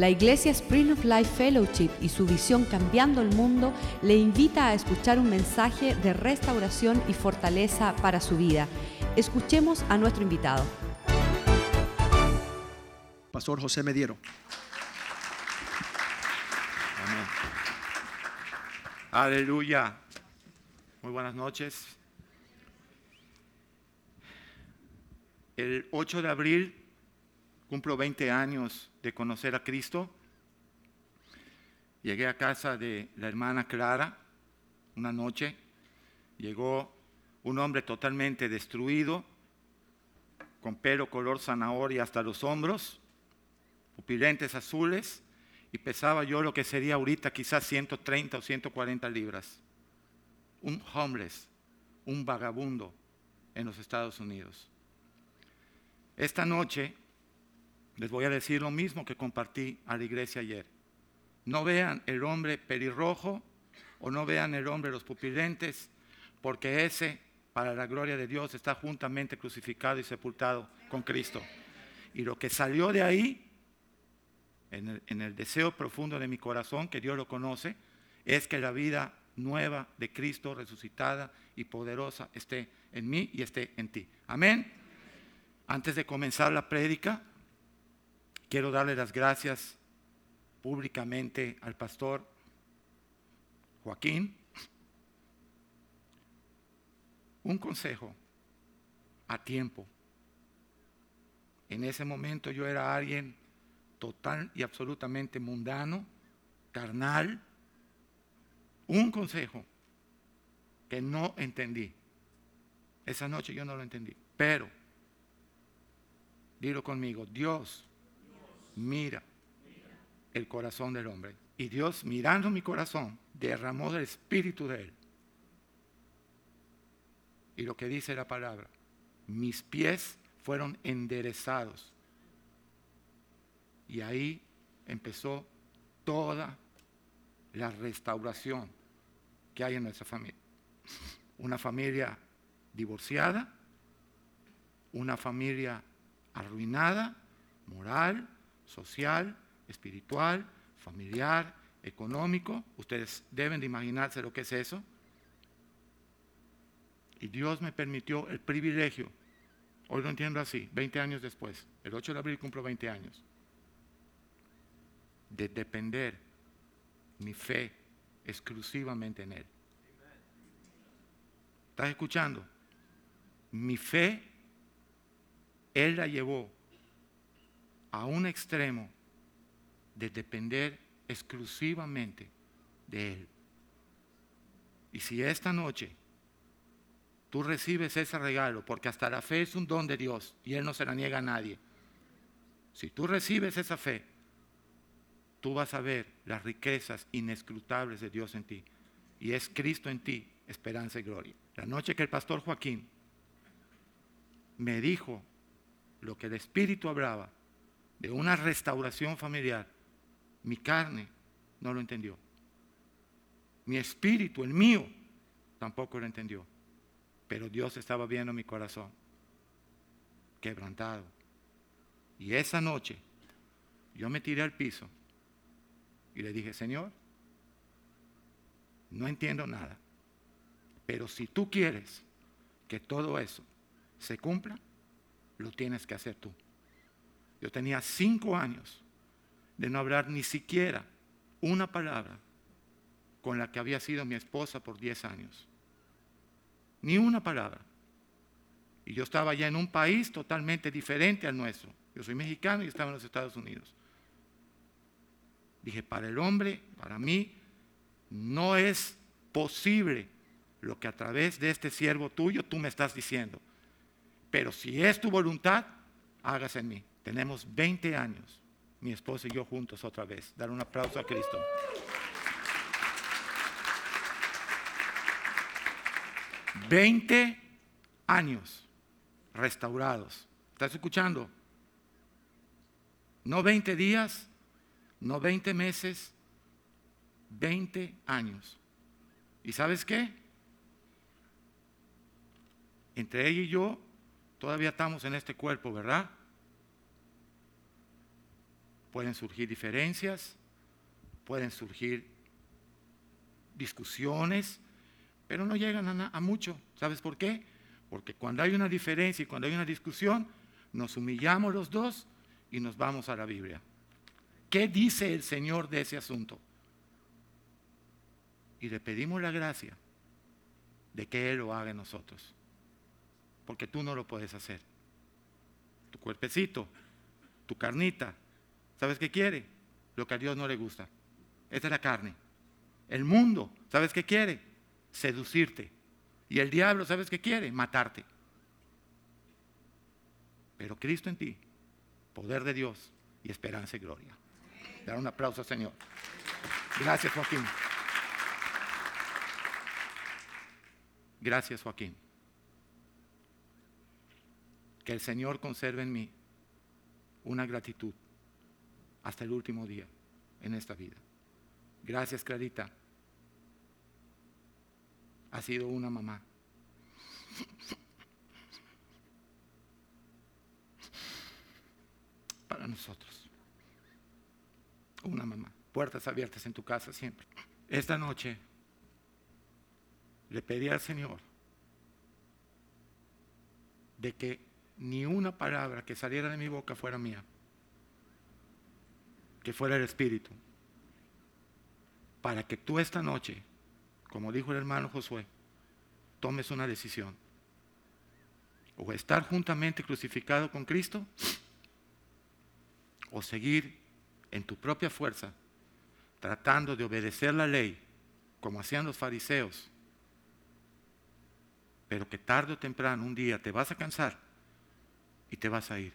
La Iglesia Spring of Life Fellowship y su visión Cambiando el Mundo le invita a escuchar un mensaje de restauración y fortaleza para su vida. Escuchemos a nuestro invitado. Pastor José Mediero. Amén. Aleluya. Muy buenas noches. El 8 de abril cumplo 20 años de conocer a Cristo. Llegué a casa de la hermana Clara una noche. Llegó un hombre totalmente destruido, con pelo color zanahoria hasta los hombros, pupilentes azules, y pesaba yo lo que sería ahorita quizás 130 o 140 libras. Un homeless, un vagabundo en los Estados Unidos. Esta noche les voy a decir lo mismo que compartí a la iglesia ayer. No vean el hombre pelirrojo o no vean el hombre los pupilentes, porque ese, para la gloria de Dios, está juntamente crucificado y sepultado con Cristo. Y lo que salió de ahí, en el, deseo profundo de mi corazón, que Dios lo conoce, es que la vida nueva de Cristo resucitada y poderosa esté en mí y esté en ti. Amén. Antes de comenzar la prédica, Quiero darle las gracias públicamente al pastor Joaquín. Un consejo a tiempo. En ese momento yo era alguien total y absolutamente mundano, carnal. Un consejo que no entendí. Esa noche yo no lo entendí. Pero, dilo conmigo, Dios mira el corazón del hombre. Y Dios, mirando mi corazón, derramó del espíritu de él. Y lo que dice la palabra, mis pies fueron enderezados. Y ahí empezó toda la restauración que hay en nuestra familia. Una familia divorciada, una familia arruinada, moral, social, espiritual, familiar, económico. Ustedes deben de imaginarse lo que es eso. Y Dios me permitió el privilegio, hoy lo entiendo así, 20 años después, el 8 de abril cumplo 20 años, de depender mi fe exclusivamente en Él. ¿Estás escuchando? Mi fe, Él la llevó a un extremo de depender exclusivamente de Él. Y si esta noche tú recibes ese regalo, porque hasta la fe es un don de Dios y Él no se la niega a nadie, si tú recibes esa fe, tú vas a ver las riquezas inescrutables de Dios en ti. Y es Cristo en ti, esperanza y gloria. La noche que el pastor Joaquín me dijo lo que el Espíritu hablaba, de una restauración familiar, mi carne no lo entendió. Mi espíritu, el mío, tampoco lo entendió. Pero Dios estaba viendo mi corazón, quebrantado. Y esa noche yo me tiré al piso y le dije, Señor, no entiendo nada, pero si tú quieres que todo eso se cumpla, lo tienes que hacer tú. Yo tenía cinco años de no hablar ni siquiera una palabra con la que había sido mi esposa por diez años. Ni una palabra. Y yo estaba ya en un país totalmente diferente al nuestro. Yo soy mexicano y estaba en los Estados Unidos. Dije, para el hombre, para mí, no es posible lo que a través de este siervo tuyo tú me estás diciendo. Pero si es tu voluntad, hágase en mí. Tenemos 20 años, mi esposa y yo juntos otra vez. Dar un aplauso a Cristo. Veinte años restaurados. ¿Estás escuchando? No 20 días, no 20 meses, 20 años. ¿Y sabes qué? Entre ella y yo todavía estamos en este cuerpo, ¿verdad? Pueden surgir diferencias, pueden surgir discusiones, pero no llegan a, mucho. ¿Sabes por qué? Porque cuando hay una diferencia y cuando hay una discusión, nos humillamos los dos y nos vamos a la Biblia. ¿Qué dice el Señor de ese asunto? Y le pedimos la gracia de que Él lo haga en nosotros. Porque tú no lo puedes hacer. Tu cuerpecito, tu carnita, ¿sabes qué quiere? Lo que a Dios no le gusta. Esta es la carne. El mundo, ¿sabes qué quiere? Seducirte. Y el diablo, ¿sabes qué quiere? Matarte. Pero Cristo en ti, poder de Dios y esperanza y gloria. Dar un aplauso, Señor. Gracias, Joaquín. Gracias, Joaquín. Que el Señor conserve en mí una gratitud hasta el último día en esta vida. Gracias, Clarita. Ha sido una mamá. Para nosotros. Una mamá. Puertas abiertas en tu casa siempre. Esta noche le pedí al Señor de que ni una palabra que saliera de mi boca fuera mía, que fuera el Espíritu, para que tú esta noche, como dijo el hermano Josué, tomes una decisión. O estar juntamente crucificado con Cristo, o seguir en tu propia fuerza, tratando de obedecer la ley, como hacían los fariseos, pero que tarde o temprano, un día, te vas a cansar y te vas a ir.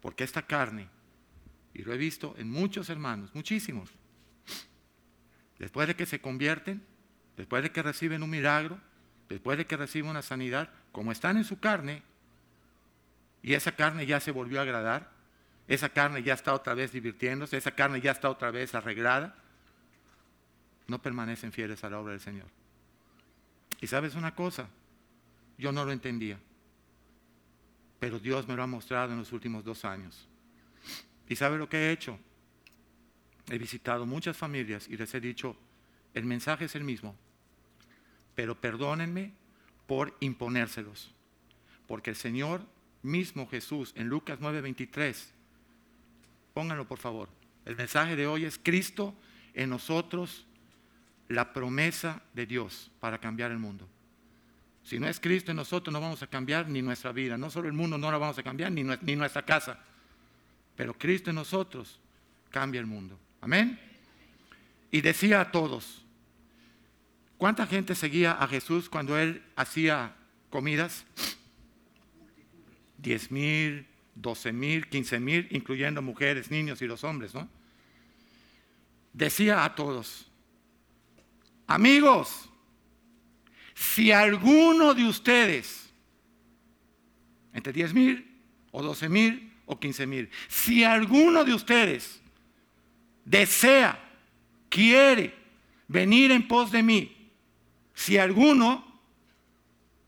Porque esta carne, y lo he visto en muchos hermanos, muchísimos, después de que se convierten, después de que reciben un milagro, después de que reciben una sanidad, como están en su carne, y esa carne ya se volvió a agradar, esa carne ya está otra vez divirtiéndose, esa carne ya está otra vez arreglada, no permanecen fieles a la obra del Señor. Y sabes una cosa, yo no lo entendía. Pero Dios me lo ha mostrado en los últimos dos años. ¿Y sabe lo que he hecho? He visitado muchas familias y les he dicho, el mensaje es el mismo, pero perdónenme por imponérselos. Porque el Señor mismo Jesús en Lucas 9:23, pónganlo por favor, el mensaje de hoy es Cristo en nosotros, la promesa de Dios para cambiar el mundo. Si no es Cristo en nosotros, no vamos a cambiar ni nuestra vida. No solo el mundo no lo vamos a cambiar, ni nuestra casa. Pero Cristo en nosotros cambia el mundo. Amén. Y decía a todos, ¿cuánta gente seguía a Jesús cuando él hacía comidas? Diez mil, doce mil, quince mil, incluyendo mujeres, niños y los hombres, ¿no? Decía a todos, amigos, si alguno de ustedes, entre 10 mil o 12 mil o 15 mil, si alguno de ustedes desea, quiere venir en pos de mí, si alguno,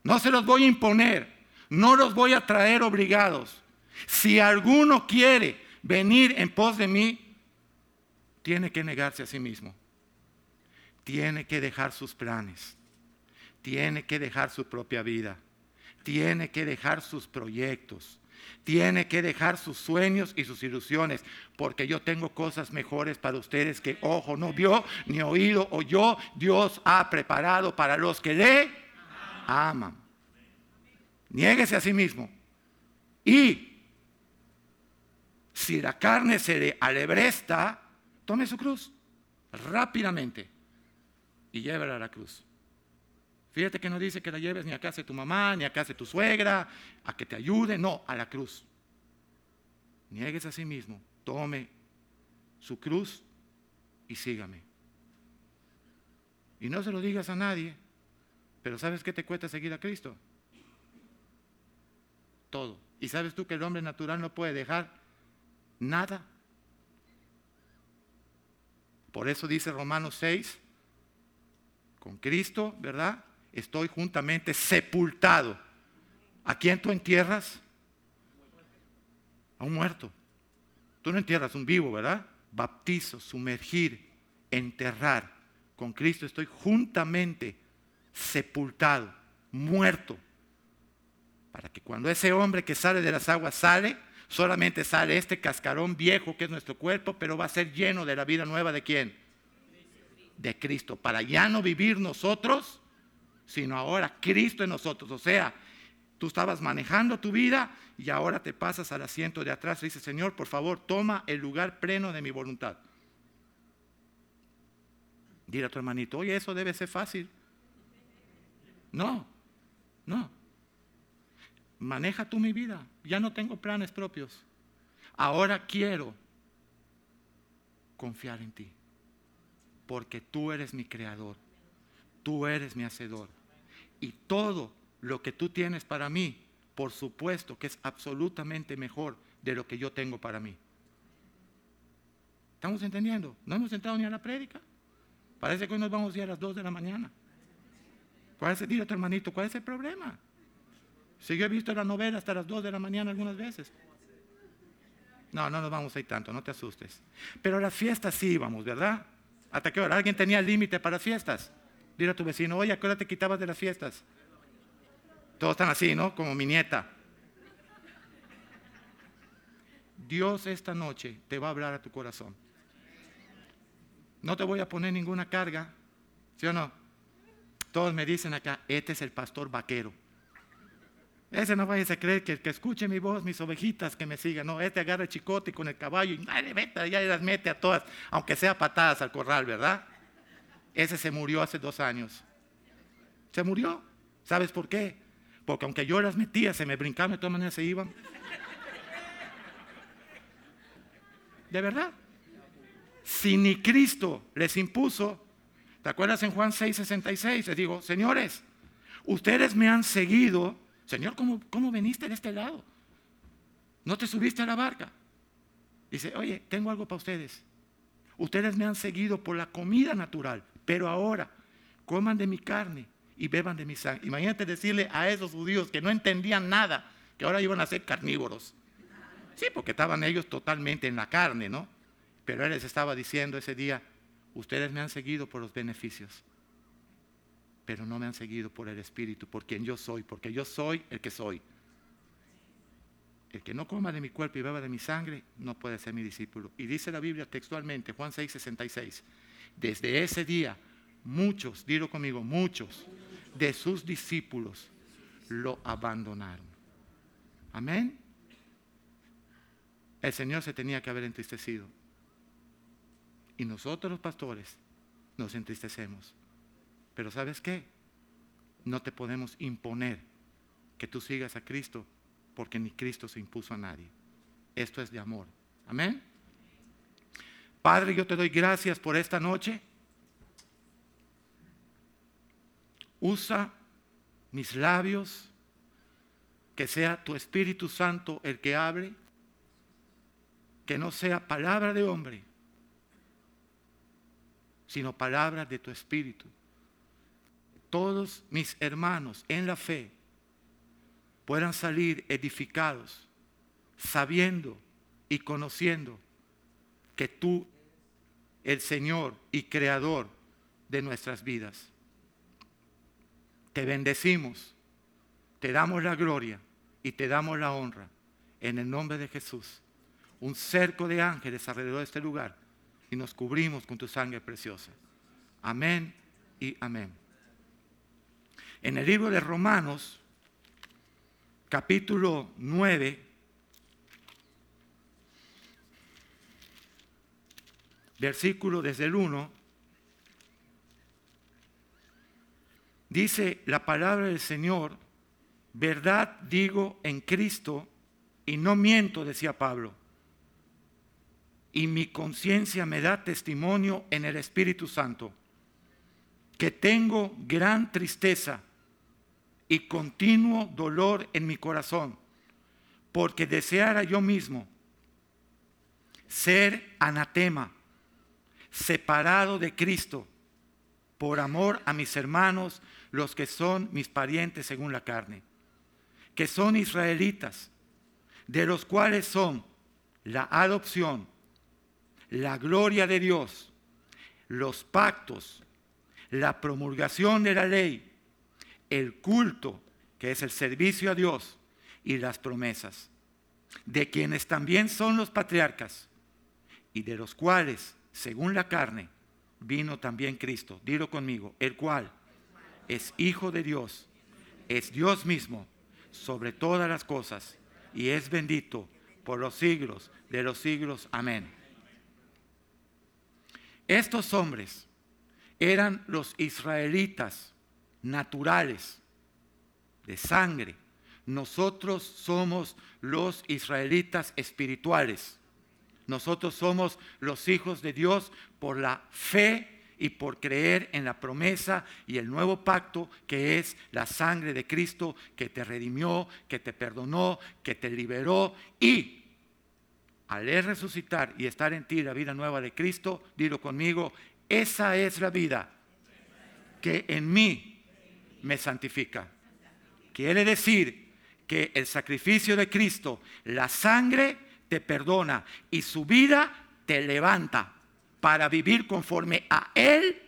no se los voy a imponer, no los voy a traer obligados. Si alguno quiere venir en pos de mí, tiene que negarse a sí mismo. Tiene que dejar sus planes tiene que dejar su propia vida, tiene que dejar sus proyectos, tiene que dejar sus sueños y sus ilusiones, porque yo tengo cosas mejores para ustedes que ojo no vio, ni oído oyó, Dios ha preparado para los que le aman. Niéguese a sí mismo. Y si la carne se le alebresta, tome su cruz rápidamente y llévela a la cruz. Fíjate que no dice que la lleves ni a casa de tu mamá, ni a casa de tu suegra, a que te ayude, no, a la cruz. Niegues a sí mismo, tome su cruz y sígame. Y no se lo digas a nadie, pero ¿sabes qué te cuesta seguir a Cristo? Todo. ¿Y sabes tú que el hombre natural no puede dejar nada? Por eso dice Romanos 6, con Cristo, ¿verdad? Estoy juntamente sepultado. ¿A quién tú entierras? A un muerto. Tú no entierras un vivo, ¿verdad? Baptizo, sumergir, enterrar. Con Cristo estoy juntamente sepultado, muerto. Para que cuando ese hombre que sale de las aguas sale, solamente sale este cascarón viejo que es nuestro cuerpo, pero va a ser lleno de la vida nueva de quién? De Cristo. Para ya no vivir nosotros, sino ahora Cristo en nosotros. O sea, tú estabas manejando tu vida y ahora te pasas al asiento de atrás y dices, Señor, por favor, toma el lugar pleno de mi voluntad. Dile a tu hermanito, oye, eso debe ser fácil. No, no. Maneja tú mi vida. Ya no tengo planes propios. Ahora quiero confiar en ti. Porque tú eres mi creador. Tú eres mi hacedor. Y todo lo que tú tienes para mí, por supuesto que es absolutamente mejor de lo que yo tengo para mí. ¿Estamos entendiendo? No hemos entrado ni a la prédica. Parece que hoy nos vamos a ir a las 2 de la mañana. ¿Cuál es, dile hermanito, ¿cuál es el problema? Si yo he visto la novela hasta las 2 de la mañana algunas veces. No, no nos vamos a ir tanto, no te asustes. Pero a las fiestas sí íbamos, ¿verdad? ¿Hasta qué hora? ¿Alguien tenía límite para fiestas? Dile a tu vecino, oye, ¿a qué hora te quitabas de las fiestas? Todos están así, ¿no? Como mi nieta. Dios esta noche te va a hablar a tu corazón. No te voy a poner ninguna carga, ¿sí o no? Todos me dicen acá, este es el pastor vaquero. Ese no vayas a creer que, que escuche mi voz, mis ovejitas que me sigan. No, este agarra el chicote con el caballo y ya las mete a todas, aunque sea patadas al corral, ¿verdad? Ese se murió hace dos años. Se murió. ¿Sabes por qué? Porque aunque yo las metía, se me brincaban, de todas maneras se iban. De verdad si ni Cristo les impuso, ¿te acuerdas en Juan 6, 66? Les digo, señores, ustedes me han seguido, Señor, ¿cómo, ¿cómo veniste de este lado? ¿No te subiste a la barca? Dice, oye, tengo algo para ustedes. Ustedes me han seguido por la comida natural, pero ahora coman de mi carne y beban de mi sangre. Imagínate decirle a esos judíos que no entendían nada, que ahora iban a ser carnívoros. Sí, porque estaban ellos totalmente en la carne, ¿no? Pero Él les estaba diciendo ese día, ustedes me han seguido por los beneficios, pero no me han seguido por el Espíritu, por quien yo soy, porque yo soy el que soy. El que no coma de mi cuerpo y beba de mi sangre no puede ser mi discípulo. Y dice la Biblia textualmente, Juan 6, 66, desde ese día, muchos, dilo conmigo, muchos de sus discípulos lo abandonaron. Amén. El Señor se tenía que haber entristecido. Y nosotros los pastores nos entristecemos. Pero ¿sabes qué? No te podemos imponer que tú sigas a Cristo porque ni Cristo se impuso a nadie. Esto es de amor. Amén. Padre, yo te doy gracias por esta noche. Usa mis labios, que sea tu Espíritu Santo el que hable, que no sea palabra de hombre, sino palabras de tu espíritu. Todos mis hermanos en la fe puedan salir edificados, sabiendo y conociendo que tú, el Señor y Creador de nuestras vidas. Te bendecimos, te damos la gloria y te damos la honra en el nombre de Jesús. Un cerco de ángeles alrededor de este lugar y nos cubrimos con tu sangre preciosa. Amén y amén. En el libro de Romanos, capítulo 9, versículo desde el 1, dice la palabra del Señor, verdad digo en Cristo y no miento, decía Pablo. Y mi conciencia me da testimonio en el Espíritu Santo que tengo gran tristeza y continuo dolor en mi corazón, porque deseara yo mismo ser anatema, separado de Cristo, por amor a mis hermanos, los que son mis parientes según la carne, que son israelitas, de los cuales son la adopción, la gloria de Dios, los pactos, la promulgación de la ley, el culto, que es el servicio a Dios, y las promesas, de quienes también son los patriarcas, y de los cuales, según la carne, vino también Cristo. Dilo conmigo, el cual es Hijo de Dios, es Dios mismo sobre todas las cosas, y es bendito por los siglos de los siglos. Amén. Estos hombres eran los israelitas naturales, de sangre. Nosotros somos los israelitas espirituales. Nosotros somos los hijos de Dios por la fe y por creer en la promesa y el nuevo pacto que es la sangre de Cristo que te redimió, que te perdonó, que te liberó y al resucitar y estar en ti la vida nueva de Cristo, dilo conmigo, esa es la vida que en mí me santifica. Quiere decir que el sacrificio de Cristo, la sangre te perdona y su vida te levanta para vivir conforme a Él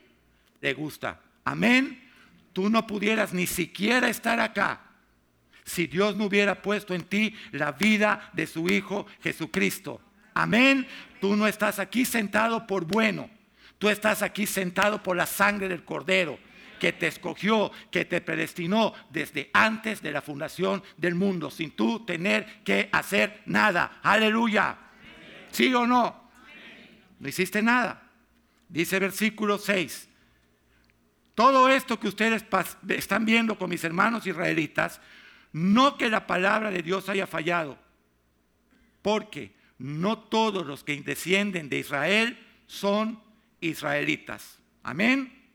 le gusta. Amén. Tú no pudieras ni siquiera estar acá si Dios no hubiera puesto en ti la vida de su Hijo Jesucristo. Amén. Tú no estás aquí sentado por bueno. Tú estás aquí sentado por la sangre del Cordero que te escogió, que te predestinó desde antes de la fundación del mundo, sin tú tener que hacer nada. Aleluya. ¿Sí o no? No hiciste nada. Dice versículo 6. Todo esto que ustedes están viendo con mis hermanos israelitas, no que la palabra de Dios haya fallado, porque no todos los que descienden de Israel son israelitas. Amén.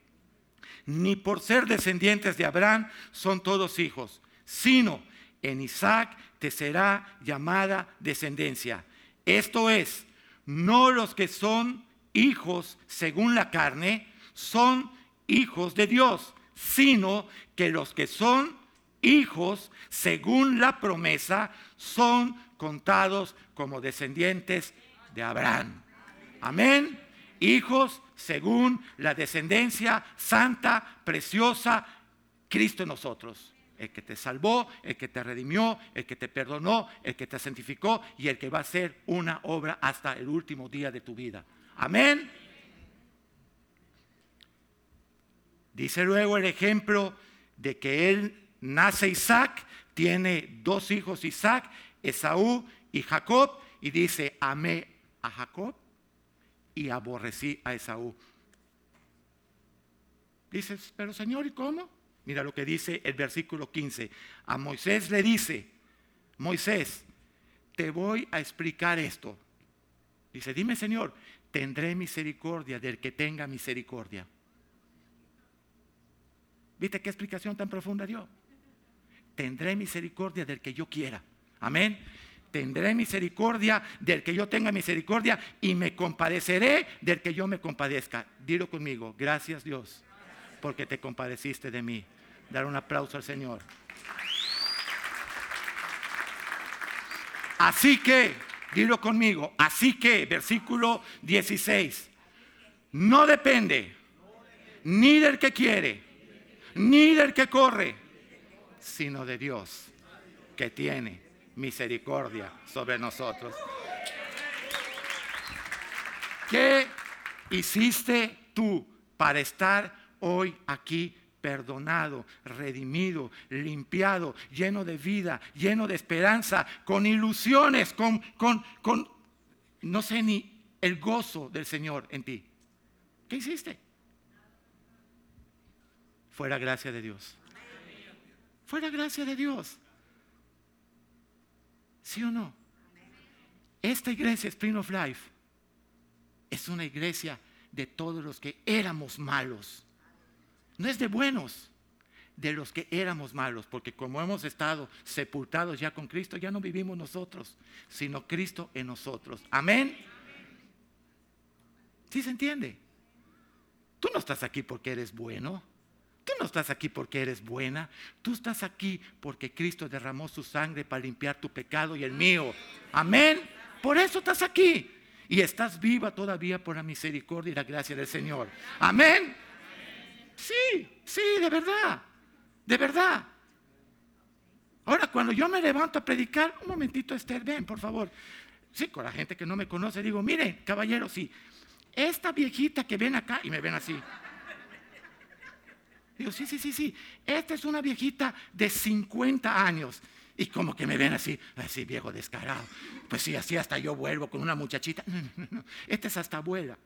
Ni por ser descendientes de Abraham son todos hijos, sino en Isaac te será llamada descendencia. Esto es, no los que son hijos según la carne son hijos de Dios, sino que los que son hijos, según la promesa, son contados como descendientes de Abraham. Amén. Hijos según la descendencia santa, preciosa, Cristo en nosotros. El que te salvó, el que te redimió, el que te perdonó, el que te santificó y el que va a hacer una obra hasta el último día de tu vida. Amén. Dice luego el ejemplo de que él nace Isaac, tiene dos hijos Isaac, Esaú y Jacob, y dice, amé a Jacob y aborrecí a Esaú. Dices, pero Señor, ¿y cómo? Mira lo que dice el versículo 15. A Moisés le dice, Moisés, te voy a explicar esto. Dice, dime Señor, tendré misericordia del que tenga misericordia. ¿Viste qué explicación tan profunda dio? tendré misericordia del que yo quiera. Amén. Tendré misericordia del que yo tenga misericordia y me compadeceré del que yo me compadezca. Dilo conmigo, gracias Dios, porque te compadeciste de mí. Dar un aplauso al Señor. Así que, dilo conmigo, así que, versículo 16, no depende ni del que quiere, ni del que corre, sino de Dios, que tiene misericordia sobre nosotros. ¿Qué hiciste tú para estar hoy aquí perdonado, redimido, limpiado, lleno de vida, lleno de esperanza, con ilusiones, con, con, con, no sé ni el gozo del Señor en ti? ¿Qué hiciste? Fuera gracia de Dios. Fue la gracia de Dios. ¿Sí o no? Esta iglesia, Spring of Life, es una iglesia de todos los que éramos malos. No es de buenos, de los que éramos malos, porque como hemos estado sepultados ya con Cristo, ya no vivimos nosotros, sino Cristo en nosotros. Amén. ¿Sí se entiende? Tú no estás aquí porque eres bueno. No estás aquí porque eres buena. Tú estás aquí porque Cristo derramó su sangre para limpiar tu pecado y el mío. Amén. Por eso estás aquí. Y estás viva todavía por la misericordia y la gracia del Señor. Amén. Sí, sí, de verdad. De verdad. Ahora, cuando yo me levanto a predicar, un momentito, Esther, ven, por favor. Sí, con la gente que no me conoce, digo, miren, caballero, sí, esta viejita que ven acá, y me ven así. Digo, sí, sí, sí, sí, esta es una viejita de 50 años. Y como que me ven así, así viejo descarado. Pues sí, así hasta yo vuelvo con una muchachita. Esta es hasta abuela.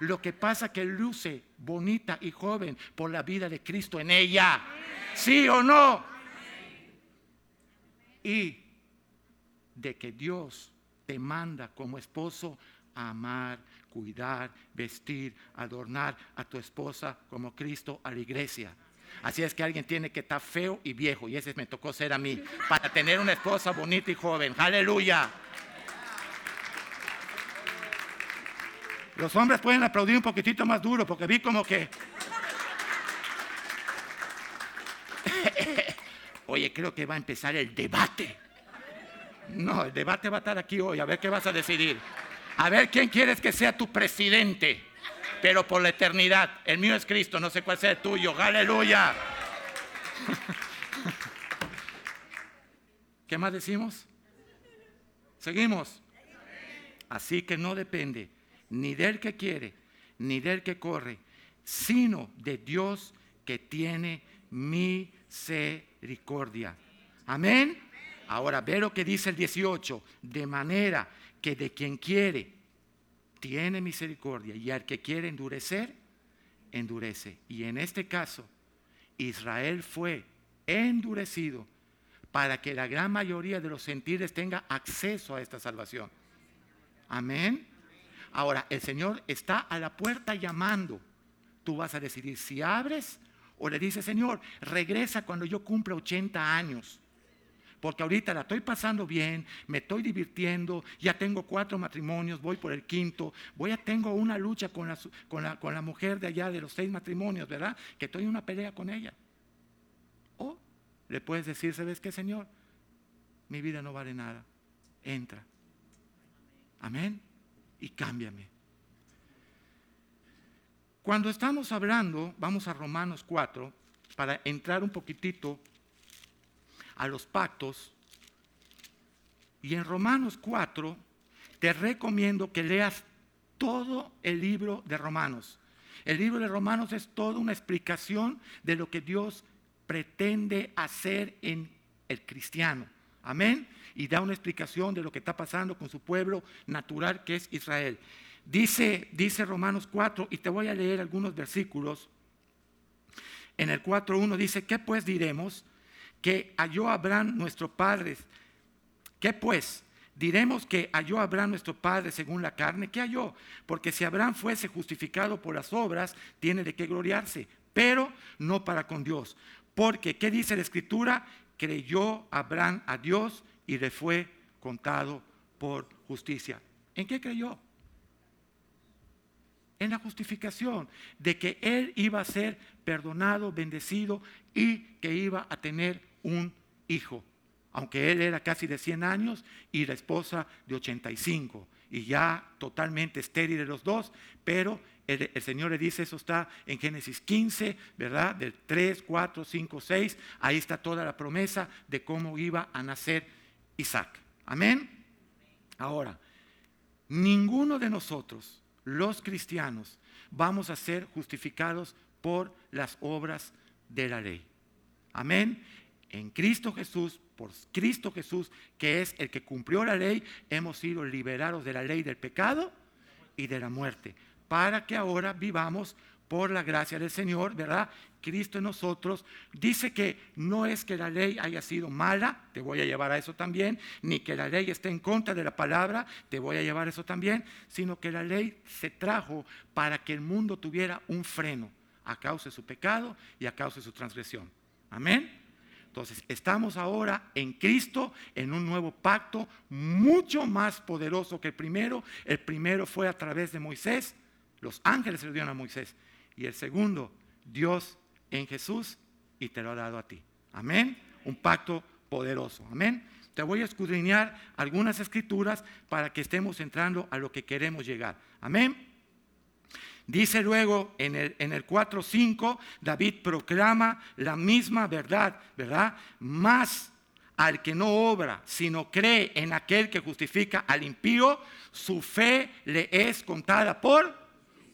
Lo que pasa que luce bonita y joven por la vida de Cristo en ella. ¿Sí o no? Y de que Dios te manda como esposo a amar, cuidar, vestir, adornar a tu esposa como Cristo a la iglesia. Así es que alguien tiene que estar feo y viejo, y ese me tocó ser a mí, para tener una esposa bonita y joven. Aleluya. Los hombres pueden aplaudir un poquitito más duro, porque vi como que... Oye, creo que va a empezar el debate. No, el debate va a estar aquí hoy, a ver qué vas a decidir. A ver quién quieres que sea tu presidente pero por la eternidad. El mío es Cristo, no sé cuál sea el tuyo. Aleluya. ¿Qué más decimos? Seguimos. Así que no depende ni del que quiere, ni del que corre, sino de Dios que tiene misericordia. Amén. Ahora ve lo que dice el 18, de manera que de quien quiere tiene misericordia y al que quiere endurecer, endurece. Y en este caso, Israel fue endurecido para que la gran mayoría de los sentidos tenga acceso a esta salvación. Amén. Ahora, el Señor está a la puerta llamando. Tú vas a decidir si abres o le dices, Señor, regresa cuando yo cumpla 80 años porque ahorita la estoy pasando bien, me estoy divirtiendo, ya tengo cuatro matrimonios, voy por el quinto, voy a tengo una lucha con la, con la, con la mujer de allá de los seis matrimonios, ¿verdad? Que estoy en una pelea con ella. O le puedes decir, ¿sabes qué, Señor? Mi vida no vale nada. Entra. Amén. Y cámbiame. Cuando estamos hablando, vamos a Romanos 4, para entrar un poquitito a los pactos. Y en Romanos 4 te recomiendo que leas todo el libro de Romanos. El libro de Romanos es toda una explicación de lo que Dios pretende hacer en el cristiano. Amén. Y da una explicación de lo que está pasando con su pueblo natural que es Israel. Dice, dice Romanos 4, y te voy a leer algunos versículos. En el 4.1 dice, ¿qué pues diremos? Que halló Abraham nuestro padre. ¿Qué pues? Diremos que halló Abraham nuestro padre según la carne. ¿Qué halló? Porque si Abraham fuese justificado por las obras, tiene de qué gloriarse, pero no para con Dios. Porque, ¿qué dice la escritura? Creyó Abraham a Dios y le fue contado por justicia. ¿En qué creyó? En la justificación de que él iba a ser perdonado, bendecido y que iba a tener un hijo, aunque él era casi de 100 años y la esposa de 85, y ya totalmente estéril de los dos, pero el, Señor le dice, eso está en Génesis 15, ¿verdad? Del 3, 4, 5, 6, ahí está toda la promesa de cómo iba a nacer Isaac. Amén. Ahora, ninguno de nosotros, los cristianos, vamos a ser justificados por las obras de la ley. Amén en Cristo Jesús, por Cristo Jesús, que es el que cumplió la ley, hemos sido liberados de la ley del pecado y de la muerte, para que ahora vivamos por la gracia del Señor, ¿verdad? Cristo en nosotros dice que no es que la ley haya sido mala, te voy a llevar a eso también, ni que la ley esté en contra de la palabra, te voy a llevar a eso también, sino que la ley se trajo para que el mundo tuviera un freno a causa de su pecado y a causa de su transgresión. Amén. Entonces, estamos ahora en Cristo, en un nuevo pacto mucho más poderoso que el primero. El primero fue a través de Moisés, los ángeles se lo dieron a Moisés. Y el segundo, Dios en Jesús y te lo ha dado a ti. Amén. Un pacto poderoso. Amén. Te voy a escudriñar algunas escrituras para que estemos entrando a lo que queremos llegar. Amén. Dice luego en el, en el 4.5, David proclama la misma verdad, ¿verdad? Más al que no obra, sino cree en aquel que justifica al impío, su fe le es contada por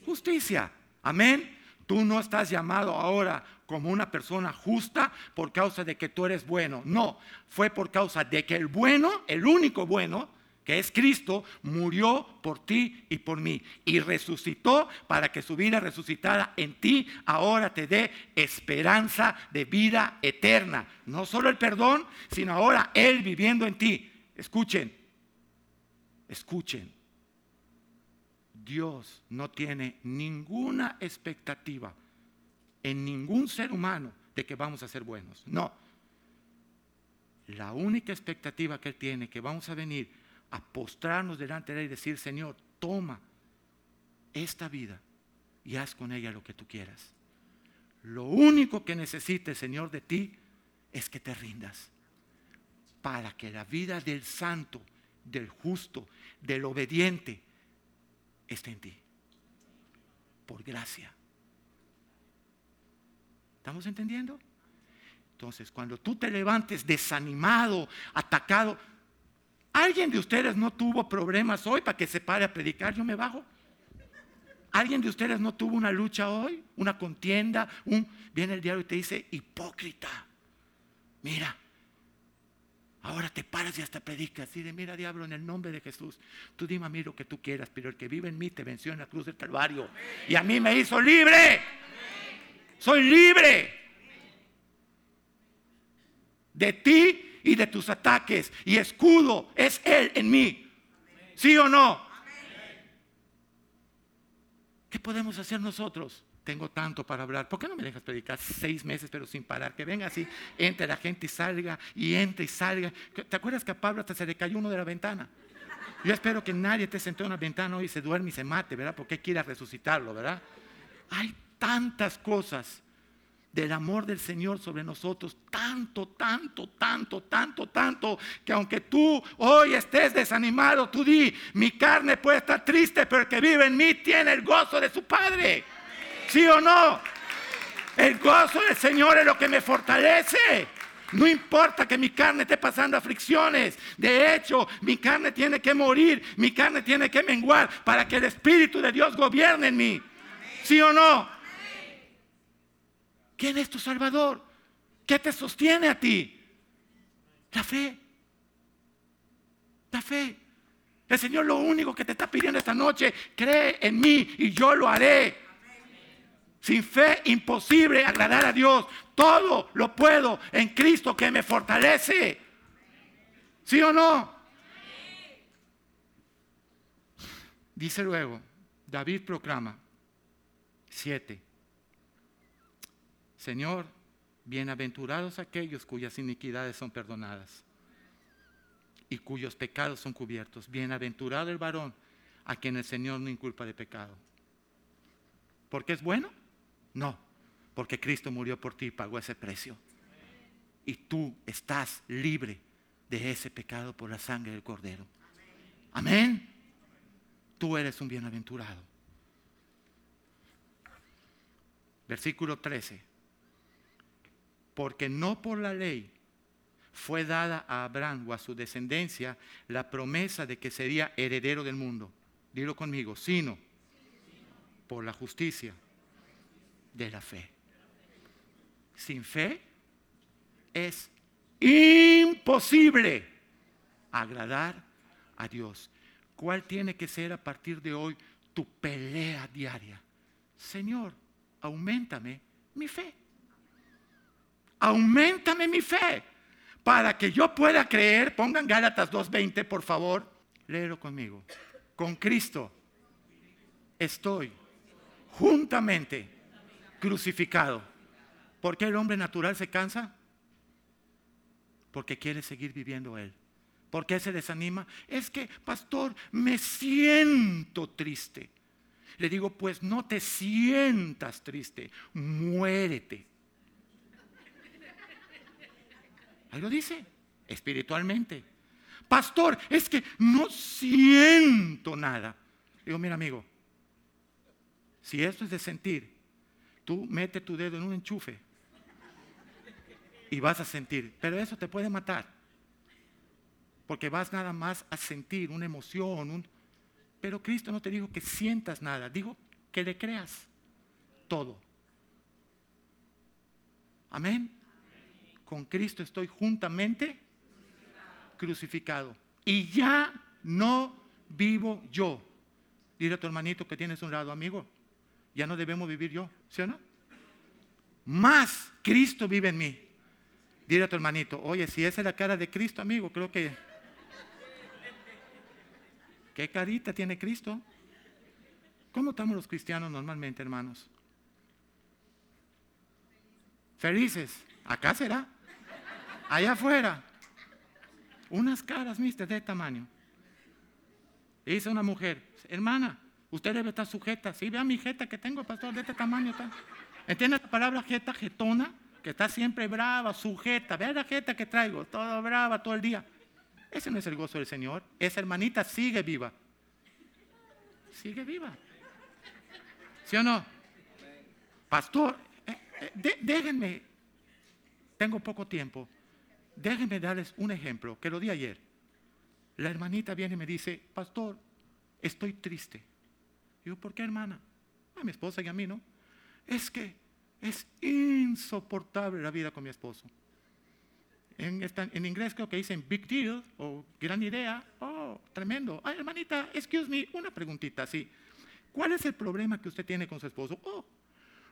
justicia. Amén. Tú no estás llamado ahora como una persona justa por causa de que tú eres bueno. No, fue por causa de que el bueno, el único bueno, que es Cristo, murió por ti y por mí. Y resucitó para que su vida resucitada en ti ahora te dé esperanza de vida eterna. No solo el perdón, sino ahora Él viviendo en ti. Escuchen, escuchen. Dios no tiene ninguna expectativa en ningún ser humano de que vamos a ser buenos. No. La única expectativa que Él tiene que vamos a venir a postrarnos delante de Él y decir, Señor, toma esta vida y haz con ella lo que tú quieras. Lo único que necesite, Señor, de ti es que te rindas para que la vida del santo, del justo, del obediente esté en ti. Por gracia. ¿Estamos entendiendo? Entonces, cuando tú te levantes desanimado, atacado, ¿alguien de ustedes no tuvo problemas hoy para que se pare a predicar? Yo me bajo. ¿Alguien de ustedes no tuvo una lucha hoy? ¿Una contienda? Un... Viene el diario y te dice, hipócrita. Mira, ahora te paras y hasta predicas. Y de mira, diablo, en el nombre de Jesús, tú dime a mí lo que tú quieras, pero el que vive en mí te venció en la cruz del Calvario. Y a mí me hizo libre. Soy libre de ti y de tus ataques. Y escudo es Él en mí. ¿Sí o no? ¿Qué podemos hacer nosotros? Tengo tanto para hablar. ¿Por qué no me dejas predicar seis meses pero sin parar? Que venga así, entre la gente y salga, y entre y salga. ¿Te acuerdas que a Pablo hasta se le cayó uno de la ventana? Yo espero que nadie te sentó en una ventana hoy y se duerme y se mate, ¿verdad? Porque quiera resucitarlo, ¿verdad? Hay tantas cosas del amor del Señor sobre nosotros, tanto, tanto, tanto, tanto, tanto, que aunque tú hoy estés desanimado, tú di, mi carne puede estar triste, pero el que vive en mí tiene el gozo de su Padre. ¿Sí o no? El gozo del Señor es lo que me fortalece. No importa que mi carne esté pasando aflicciones. De hecho, mi carne tiene que morir, mi carne tiene que menguar para que el Espíritu de Dios gobierne en mí. ¿Sí o no? ¿Quién es tu Salvador? ¿Qué te sostiene a ti? La fe. La fe. El Señor lo único que te está pidiendo esta noche, cree en mí y yo lo haré. Sin fe imposible agradar a Dios. Todo lo puedo en Cristo que me fortalece. ¿Sí o no? Dice luego, David proclama, siete, Señor, bienaventurados aquellos cuyas iniquidades son perdonadas y cuyos pecados son cubiertos. Bienaventurado el varón a quien el Señor no inculpa de pecado. ¿Por qué es bueno? No, porque Cristo murió por ti y pagó ese precio. Y tú estás libre de ese pecado por la sangre del Cordero. Amén. Tú eres un bienaventurado. Versículo 13 porque no por la ley fue dada a Abraham o a su descendencia la promesa de que sería heredero del mundo. Dilo conmigo, sino por la justicia de la fe. Sin fe es imposible agradar a Dios. ¿Cuál tiene que ser a partir de hoy tu pelea diaria? Señor, aumentame mi fe aumentame mi fe para que yo pueda creer. Pongan Gálatas 2.20, por favor. Léelo conmigo. Con Cristo estoy juntamente crucificado. ¿Por qué el hombre natural se cansa? Porque quiere seguir viviendo él. ¿Por qué se desanima? Es que, pastor, me siento triste. Le digo, pues no te sientas triste, muérete. Ahí lo dice, espiritualmente. Pastor, es que no siento nada. Digo, mira amigo, si esto es de sentir, tú mete tu dedo en un enchufe y vas a sentir, pero eso te puede matar. Porque vas nada más a sentir una emoción, un... pero Cristo no te dijo que sientas nada, dijo que le creas todo. Amén. Con Cristo estoy juntamente crucificado. Y ya no vivo yo. Dile a tu hermanito que tienes un lado, amigo. Ya no debemos vivir yo, ¿sí o no? Más Cristo vive en mí. Dile a tu hermanito, oye, si esa es la cara de Cristo, amigo, creo que... ¿Qué carita tiene Cristo? ¿Cómo estamos los cristianos normalmente, hermanos? Felices. Acá será. Allá afuera. Unas caras, mister, de tamaño. Dice una mujer, hermana, usted debe estar sujeta. Sí, vea mi jeta que tengo, pastor, de este tamaño. Está. ¿Entiende la palabra jeta, jetona? Que está siempre brava, sujeta. Vea la jeta que traigo, toda brava todo el día. Ese no es el gozo del Señor. Esa hermanita sigue viva. Sigue viva. ¿Sí o no? Pastor, eh, eh, déjenme, tengo poco tiempo, déjenme darles un ejemplo que lo di ayer. La hermanita viene y me dice, pastor, estoy triste. Digo, ¿por qué hermana? A mi esposa y a mí, ¿no? Es que es insoportable la vida con mi esposo. En, en, inglés creo que dicen big deal o gran idea. Oh, tremendo. Ay, hermanita, excuse me, una preguntita así. ¿Cuál es el problema que usted tiene con su esposo? Oh,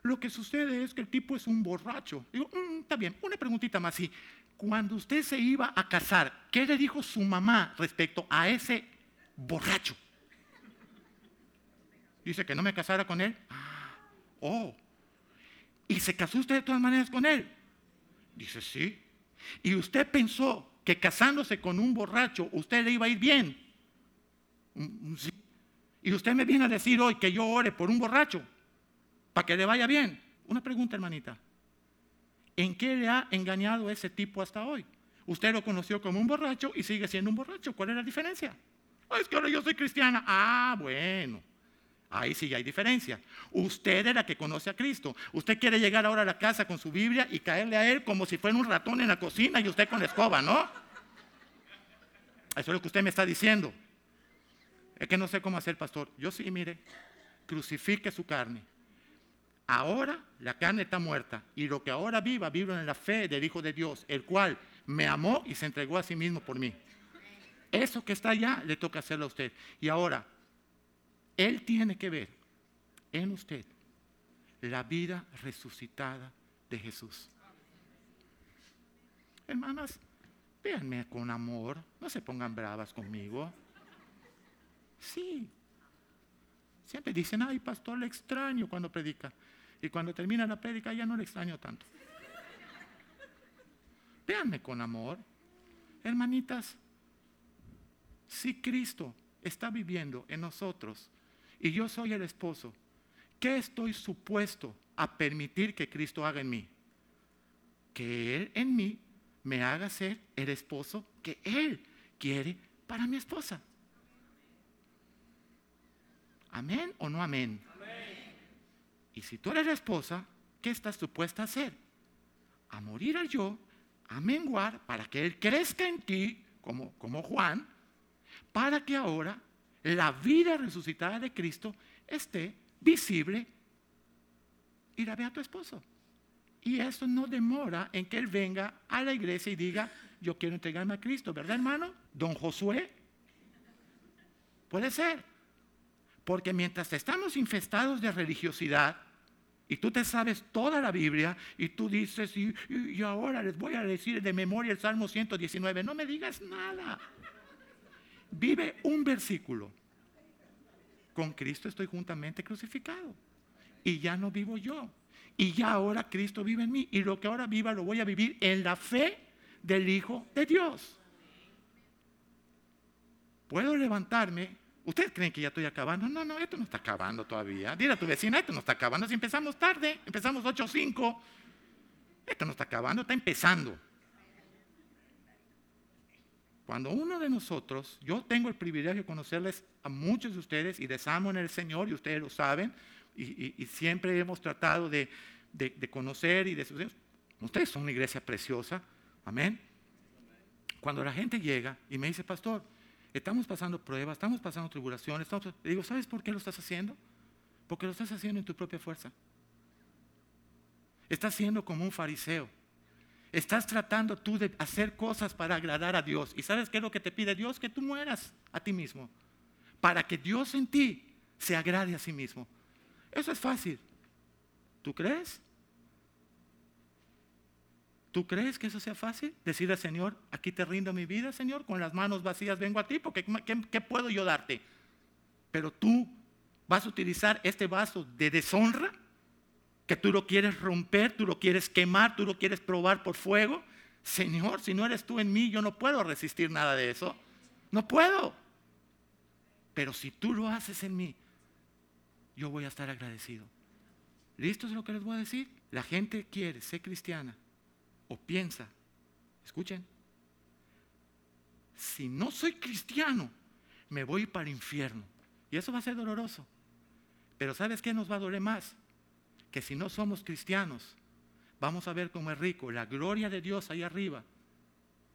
lo que sucede es que el tipo es un borracho. Digo, mm, está bien, una preguntita más. Sí. Cuando usted se iba a casar, ¿qué le dijo su mamá respecto a ese borracho? Dice que no me casara con él. Ah, oh. ¿Y se casó usted de todas maneras con él? Dice, sí. ¿Y usted pensó que casándose con un borracho usted le iba a ir bien? Mm, mm, sí. Y usted me viene a decir hoy que yo ore por un borracho para que le vaya bien. Una pregunta, hermanita. ¿En qué le ha engañado ese tipo hasta hoy? Usted lo conoció como un borracho y sigue siendo un borracho. ¿Cuál es la diferencia? Oh, es que ahora yo soy cristiana. Ah, bueno. Ahí sí hay diferencia. Usted es la que conoce a Cristo. Usted quiere llegar ahora a la casa con su Biblia y caerle a él como si fuera un ratón en la cocina y usted con la escoba, ¿no? Eso es lo que usted me está diciendo. Es que no sé cómo hacer, pastor. Yo sí, mire, crucifique su carne. Ahora la carne está muerta y lo que ahora viva, vivo en la fe del Hijo de Dios, el cual me amó y se entregó a sí mismo por mí. Eso que está allá le toca hacerlo a usted. Y ahora, Él tiene que ver en usted la vida resucitada de Jesús. Hermanas, véanme con amor, no se pongan bravas conmigo. Sí. Siempre dicen, ay, pastor, le extraño cuando predica. Y cuando termina la prédica ya no le extraño tanto. Véanme con amor. Hermanitas, si Cristo está viviendo en nosotros y yo soy el esposo, ¿qué estoy supuesto a permitir que Cristo haga en mí? Que Él en mí me haga ser el esposo que Él quiere para mi esposa. ¿Amén o no amén? Y si tú eres la esposa, ¿qué estás supuesta a hacer? A morir al yo, a menguar para que Él crezca en ti, como, como Juan, para que ahora la vida resucitada de Cristo esté visible y la vea tu esposo. Y eso no demora en que Él venga a la iglesia y diga, yo quiero entregarme a Cristo, ¿verdad hermano? Don Josué. Puede ser. Porque mientras estamos infestados de religiosidad, y tú te sabes toda la Biblia, y tú dices, y, ahora les voy a decir de memoria el Salmo 119, no me digas nada. Vive un versículo. Con Cristo estoy juntamente crucificado. Y ya no vivo yo. Y ya ahora Cristo vive en mí. Y lo que ahora viva lo voy a vivir en la fe del Hijo de Dios. Puedo levantarme ¿Ustedes creen que ya estoy acabando? No, no, esto no está acabando todavía. Dile a tu vecina, esto no está acabando. Si empezamos tarde, empezamos 8 o 5. Esto no está acabando, está empezando. Cuando uno de nosotros, yo tengo el privilegio de conocerles a muchos de ustedes y les amo en el Señor y ustedes lo saben, y, siempre hemos tratado de, de, conocer y de... Ustedes son una iglesia preciosa, amén. Cuando la gente llega y me dice, pastor, estamos pasando pruebas, estamos pasando tribulaciones, le digo, ¿sabes por qué lo estás haciendo? Porque lo estás haciendo en tu propia fuerza. Estás siendo como un fariseo. Estás tratando tú de hacer cosas para agradar a Dios. ¿Y sabes qué es lo que te pide Dios? Que tú mueras a ti mismo. Para que Dios en ti se agrade a sí mismo. Eso es fácil. ¿Tú crees? ¿Tú crees que eso sea fácil? Decirle Señor, aquí te rindo mi vida, Señor, con las manos vacías vengo a ti, porque ¿qué, puedo yo darte? Pero tú vas a utilizar este vaso de deshonra que tú lo quieres romper, tú lo quieres quemar, tú lo quieres probar por fuego. Señor, si no eres tú en mí, yo no puedo resistir nada de eso. No puedo. Pero si tú lo haces en mí, yo voy a estar agradecido. ¿Listo es lo que les voy a decir? La gente quiere ser cristiana o piensa, escuchen, si no soy cristiano, me voy para el infierno. Y eso va a ser doloroso. Pero ¿sabes qué nos va a doler más? que si no somos cristianos, vamos a ver cómo es rico, la gloria de Dios ahí arriba.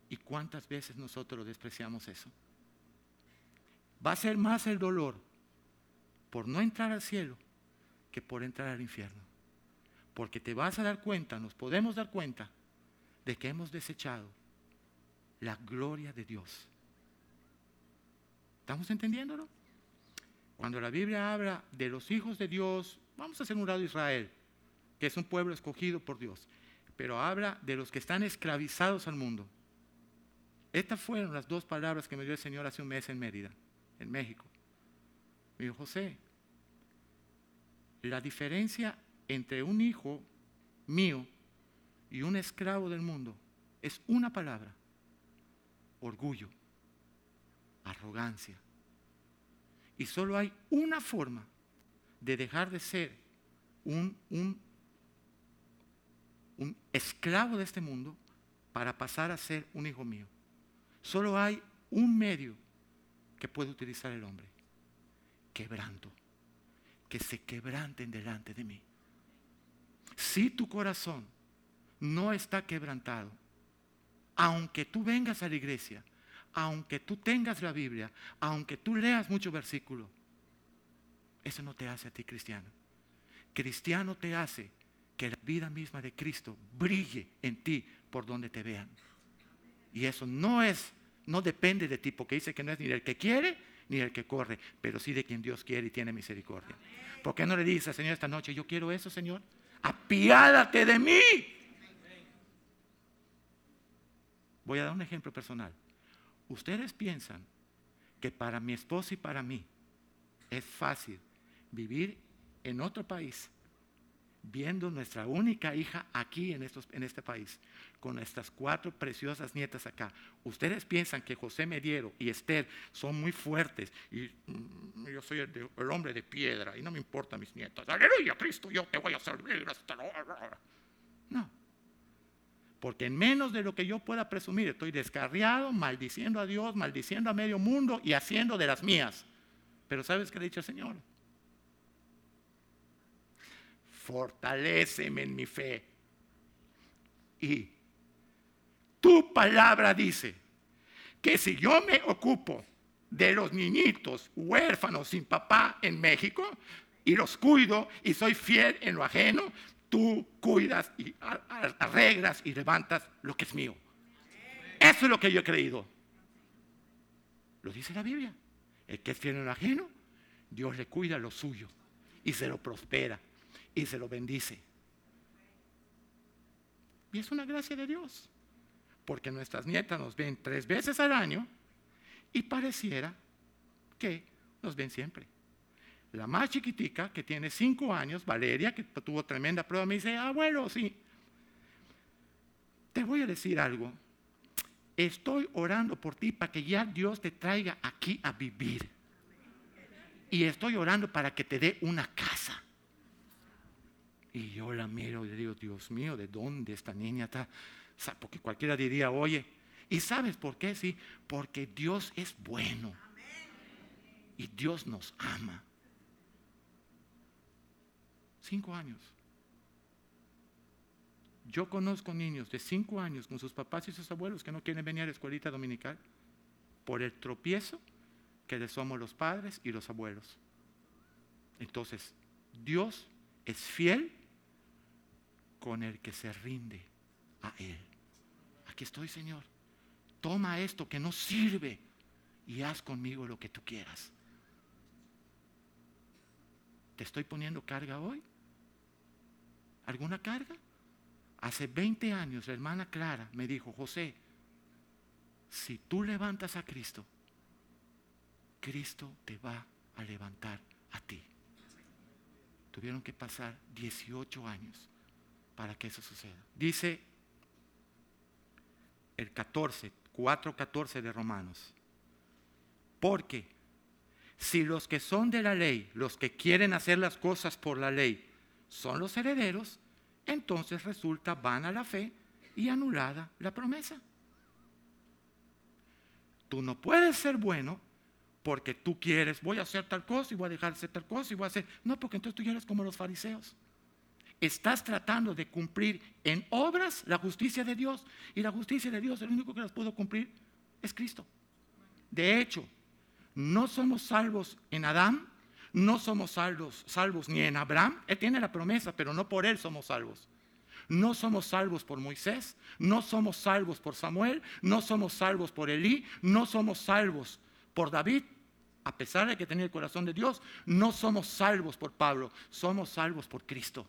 ¿Y cuántas veces nosotros despreciamos eso? Va a ser más el dolor por no entrar al cielo que por entrar al infierno. Porque te vas a dar cuenta, nos podemos dar cuenta de que hemos desechado la gloria de Dios. ¿Estamos entendiéndolo? Cuando la Biblia habla de los hijos de Dios Vamos a hacer un lado Israel, que es un pueblo escogido por Dios, pero habla de los que están esclavizados al mundo. Estas fueron las dos palabras que me dio el Señor hace un mes en Mérida, en México. Me dijo, José, la diferencia entre un hijo mío y un esclavo del mundo es una palabra, orgullo, arrogancia. Y solo hay una forma de dejar de ser un, un, un esclavo de este mundo para pasar a ser un hijo mío. Solo hay un medio que puede utilizar el hombre. Quebranto. Que se quebranten delante de mí. Si tu corazón no está quebrantado, aunque tú vengas a la iglesia, aunque tú tengas la Biblia, aunque tú leas muchos versículos, eso no te hace a ti cristiano. Cristiano te hace que la vida misma de Cristo brille en ti por donde te vean. Y eso no es, no depende de ti, porque dice que no es ni del que quiere ni del que corre, pero sí de quien Dios quiere y tiene misericordia. ¿Por qué no le dices Señor esta noche, yo quiero eso, Señor? Apiádate de mí. Voy a dar un ejemplo personal. Ustedes piensan que para mi esposa y para mí es fácil vivir en otro país, viendo nuestra única hija aquí en, estos, en este país, con nuestras cuatro preciosas nietas acá. Ustedes piensan que José Mediero y Esther son muy fuertes y mm, yo soy el, hombre de piedra y no me importan mis nietas. Aleluya, Cristo, yo te voy a servir. No. Porque en menos de lo que yo pueda presumir, estoy descarriado, maldiciendo a Dios, maldiciendo a medio mundo y haciendo de las mías. Pero ¿sabes qué le dicho el Señor? fortaléceme en mi fe. Y tu palabra dice que si yo me ocupo de los niñitos huérfanos sin papá en México y los cuido y soy fiel en lo ajeno, tú cuidas y arreglas y levantas lo que es mío. Eso es lo que yo he creído. Lo dice la Biblia. El que es fiel ajeno, Dios le cuida lo suyo y se lo prospera y se lo bendice. Y es una gracia de Dios, porque nuestras nietas nos ven tres veces al año y pareciera que nos ven siempre. La más chiquitica, que tiene cinco años, Valeria, que tuvo tremenda prueba, me dice, abuelo, sí, te voy a decir algo. Estoy orando por ti para que ya Dios te traiga aquí a vivir. Y estoy orando para que te dé una casa. Y yo la miro y le digo, Dios mío, ¿de dónde esta niña está? porque cualquiera diría, oye, ¿Y sabes por qué? Sí, porque Dios es bueno. Y Dios nos ama. Cinco años. Yo conozco niños de cinco años con sus papás y sus abuelos que no quieren venir a la escuelita dominical por el tropiezo que le somos los padres y los abuelos. Entonces, Dios es fiel con el que se rinde a Él. Aquí estoy, Señor. Toma esto que no sirve y haz conmigo lo que tú quieras. ¿Te estoy poniendo carga hoy? ¿Alguna carga? Hace 20 años la hermana Clara me dijo, José, si tú levantas a Cristo, Cristo te va a levantar a ti. Tuvieron que pasar 18 años para que eso suceda. Dice el 14, 4.14 de Romanos. Porque si los que son de la ley, los que quieren hacer las cosas por la ley, son los herederos, entonces resulta vana la fe y anulada la promesa. Tú no puedes ser bueno porque tú quieres, voy a hacer tal cosa y voy a dejar de hacer tal cosa y voy a hacer... No, porque entonces tú ya eres como los fariseos. Estás tratando de cumplir en obras la justicia de Dios. Y la justicia de Dios, el único que las pudo cumplir es Cristo. De hecho, no somos salvos en Adán, no somos salvos, ni en Abraham. Él tiene la promesa, pero no por él somos salvos. No somos salvos por Moisés, no somos salvos por Samuel, no somos salvos por Elí, no somos salvos por David, a pesar de que tenía el corazón de Dios, no somos salvos por Pablo, somos salvos por Cristo.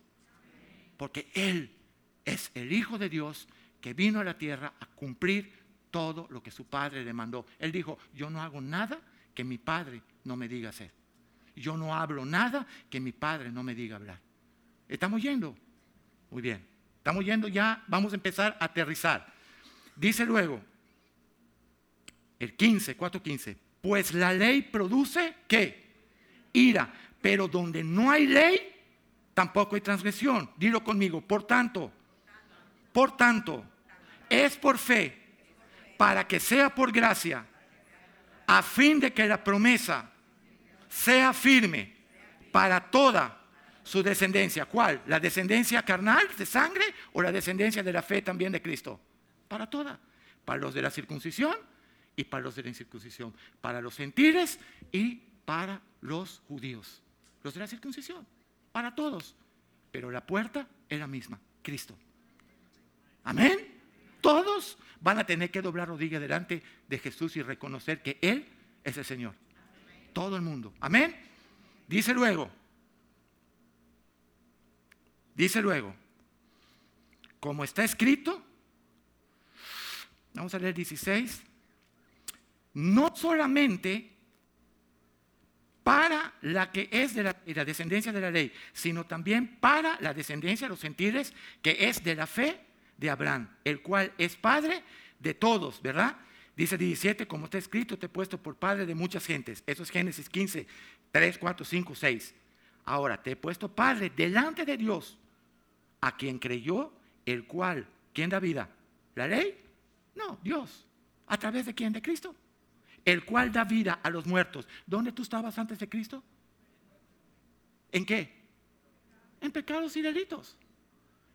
Porque Él es el Hijo de Dios que vino a la tierra a cumplir todo lo que su Padre le mandó. Él dijo, yo no hago nada que mi Padre no me diga hacer. Yo no hablo nada que mi Padre no me diga hablar. ¿Estamos yendo? Muy bien. Estamos yendo ya, vamos a empezar a aterrizar. Dice luego, el 15, 4.15, pues la ley produce qué? Ira. Pero donde no hay ley, tampoco hay transgresión. Dilo conmigo. Por tanto, por tanto, es por fe, para que sea por gracia, a fin de que la promesa sea firme para toda su descendencia. ¿Cuál? ¿La descendencia carnal de sangre o la descendencia de la fe también de Cristo? Para toda. Para los de la circuncisión y para los de la incircuncisión, para los gentiles y para los judíos. Los de la circuncisión, para todos. Pero la puerta es la misma, Cristo. Amén. Todos van a tener que doblar rodilla delante de Jesús y reconocer que Él es el Señor. Todo el mundo. Amén. Dice luego, dice luego, como está escrito, vamos a leer 16, no solamente para la que es de la, descendencia de la ley, sino también para la descendencia de los gentiles que es de la fe de Abraham, el cual es padre de todos, ¿verdad? Dice 17, como está escrito, te he puesto por padre de muchas gentes. Eso es Génesis 15, 3, 4, 5, 6. Ahora, te he puesto padre delante de Dios, a quien creyó, el cual, ¿quién da vida? ¿La ley? No, Dios. ¿A través de quién? De Cristo el cual da vida a los muertos. ¿Dónde tú estabas antes de Cristo? ¿En qué? En pecados y delitos.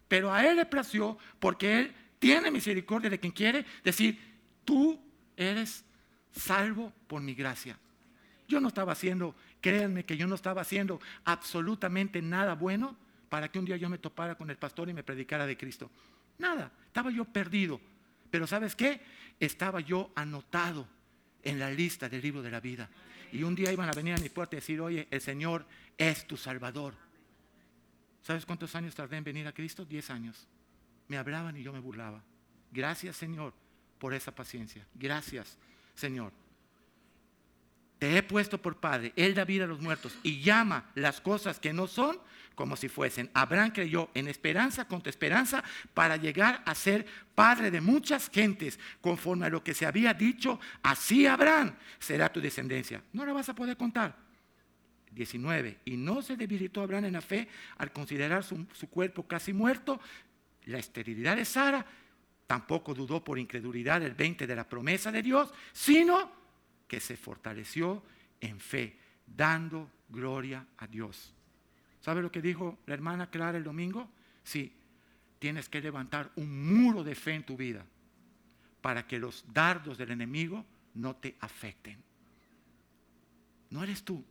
Pero a Él le plació porque Él tiene misericordia de quien quiere decir, tú eres salvo por mi gracia. Yo no estaba haciendo, créanme que yo no estaba haciendo absolutamente nada bueno para que un día yo me topara con el pastor y me predicara de Cristo. Nada, estaba yo perdido. Pero ¿sabes qué? Estaba yo anotado en la lista del libro de la vida. Y un día iban a venir a mi puerta y decir, oye, el Señor es tu Salvador. ¿Sabes cuántos años tardé en venir a Cristo? Diez años. Me hablaban y yo me burlaba. Gracias Señor por esa paciencia. Gracias Señor. Te he puesto por Padre. Él da vida a los muertos y llama las cosas que no son como si fuesen. Abraham creyó en esperanza contra esperanza para llegar a ser padre de muchas gentes, conforme a lo que se había dicho, así Abraham será tu descendencia. No la vas a poder contar. 19. Y no se debilitó Abraham en la fe al considerar su, su cuerpo casi muerto, la esterilidad de Sara, Tampoco dudó por incredulidad el 20 de la promesa de Dios, sino que se fortaleció en fe, dando gloria a Dios. ¿Sabe lo que dijo la hermana Clara el domingo? Sí, tienes que levantar un muro de fe en tu vida para que los dardos del enemigo no te afecten. No eres tú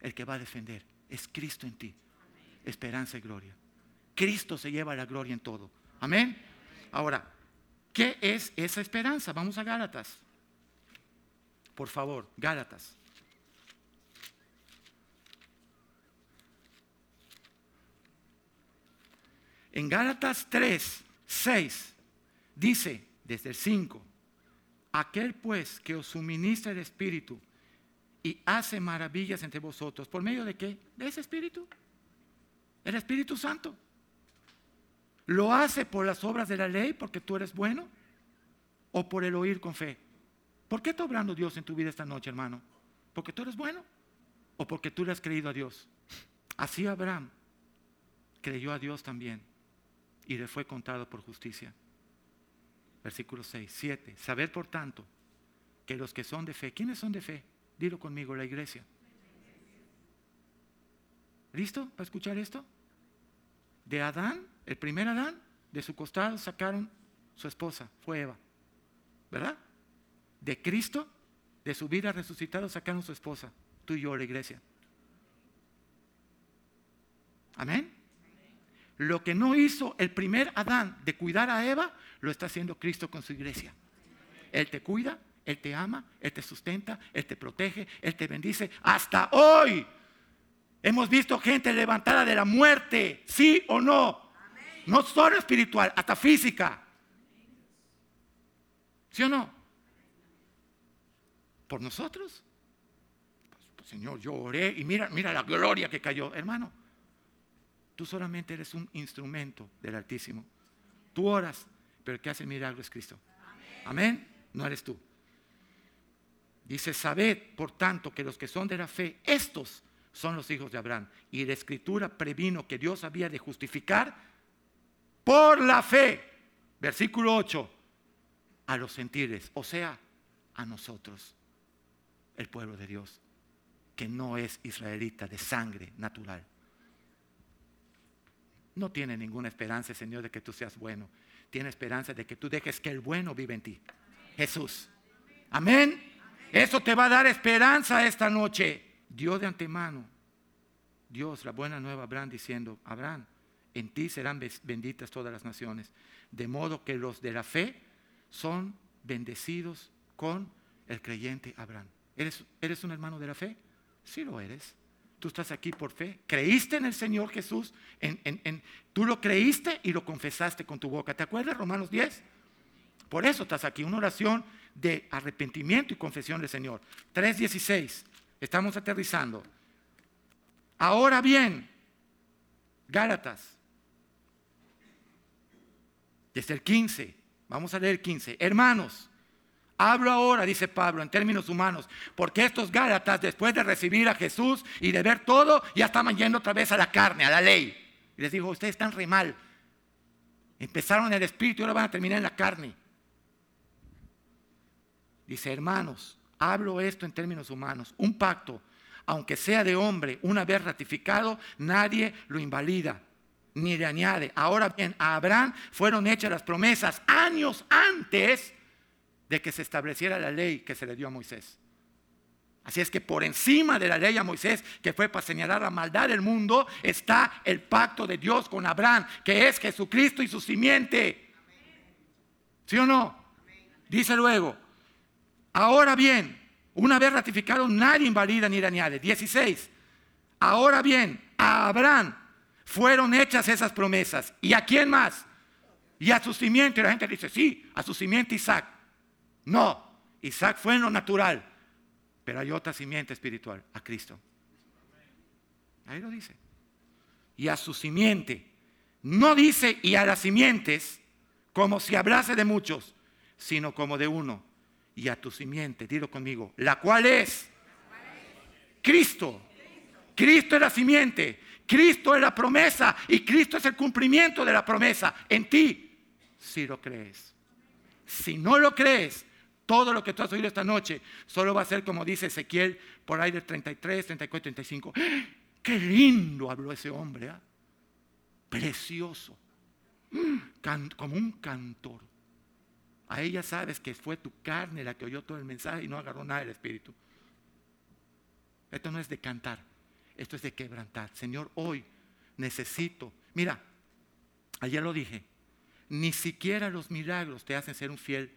el que va a defender, es Cristo en ti. Esperanza y gloria. Cristo se lleva la gloria en todo. Amén. Ahora, ¿qué es esa esperanza? Vamos a Gálatas. Por favor, Gálatas. En Gálatas 3, 6, dice desde el 5, aquel pues que os suministra el Espíritu y hace maravillas entre vosotros, ¿por medio de qué? De ese Espíritu. El Espíritu Santo. ¿Lo hace por las obras de la ley porque tú eres bueno? ¿O por el oír con fe? ¿Por qué está obrando Dios en tu vida esta noche, hermano? ¿Porque tú eres bueno? ¿O porque tú le has creído a Dios? Así Abraham creyó a Dios también y le fue contado por justicia. Versículo 6, 7. Saber por tanto que los que son de fe, ¿quiénes son de fe? Dilo conmigo, la iglesia. ¿Listo para escuchar esto? De Adán el primer Adán, de su costado sacaron su esposa, fue Eva. ¿Verdad? De Cristo, de su vida resucitado, sacaron su esposa, tú y yo, la iglesia. Amén. Lo que no hizo el primer Adán de cuidar a Eva, lo está haciendo Cristo con su iglesia. Él te cuida, Él te ama, Él te sustenta, Él te protege, Él te bendice. Hasta hoy hemos visto gente levantada de la muerte, sí o no. No solo espiritual, hasta física. ¿Sí o no? ¿Por nosotros? Pues, Señor, yo oré y mira, mira la gloria que cayó. Hermano, tú solamente eres un instrumento del Altísimo. Tú oras, pero el que hace el milagro es Cristo. Amén. No eres tú. Dice, sabed, por tanto, que los que son de la fe, estos son los hijos de Abraham. Y la escritura previno que Dios había de justificar por la fe, versículo 8, a los sentiles, o sea, a nosotros, el pueblo de Dios, que no es israelita de sangre natural. No tiene ninguna esperanza, Señor, de que tú seas bueno. Tiene esperanza de que tú dejes que el bueno vive en ti. Jesús. Amén. Eso te va a dar esperanza esta noche. Dios de antemano, Dios, la buena nueva, Abraham diciendo, Abraham, en ti serán benditas todas las naciones. De modo que los de la fe son bendecidos con el creyente Abraham. ¿Eres, ¿Eres un hermano de la fe? Sí lo eres. Tú estás aquí por fe. ¿Creíste en el Señor Jesús? Tú lo creíste y lo confesaste con tu boca. ¿Te acuerdas Romanos 10? Por eso estás aquí. Una oración de arrepentimiento y confesión del Señor. 3.16. Estamos aterrizando. Ahora bien, Gálatas desde el 15. Vamos a leer el 15. Hermanos, hablo ahora, dice Pablo, en términos humanos, porque estos Gálatas, después de recibir a Jesús y de ver todo, ya estaban yendo otra vez a la carne, a la ley. Y les dijo, ustedes están re mal. Empezaron en el espíritu y ahora van a terminar en la carne. Dice, hermanos, hablo esto en términos humanos. Un pacto, aunque sea de hombre, una vez ratificado, nadie lo invalida ni le añade. Ahora bien, a Abraham fueron hechas las promesas años antes de que se estableciera la ley que se le dio a Moisés. Así es que por encima de la ley a Moisés, que fue para señalar la maldad del mundo, está el pacto de Dios con Abraham, que es Jesucristo y su simiente. ¿Sí o no? Dice luego, ahora bien, una vez ratificado, nadie invalida ni le añade. 16. Ahora bien, a Abraham fueron hechas esas promesas. ¿Y a quién más? Y a su simiente. La gente dice, sí, a su simiente Isaac. No, Isaac fue en lo natural, pero hay otra simiente espiritual, a Cristo. Ahí lo dice. Y a su simiente. No dice y a las simientes como si hablase de muchos, sino como de uno. Y a tu simiente, dilo conmigo, la cual es Cristo. Cristo es la simiente. Cristo es la promesa y Cristo es el cumplimiento de la promesa en ti, si lo crees. Si no lo crees, todo lo que tú has oído esta noche solo va a ser como dice Ezequiel por ahí del 33, 34, 35. Qué lindo habló ese hombre, ¿ah? precioso, como un cantor. A ella sabes que fue tu carne la que oyó todo el mensaje y no agarró nada del Espíritu. Esto no es de cantar, esto es de quebrantar. Señor, hoy necesito, mira, ayer lo dije, ni siquiera los milagros te hacen ser un fiel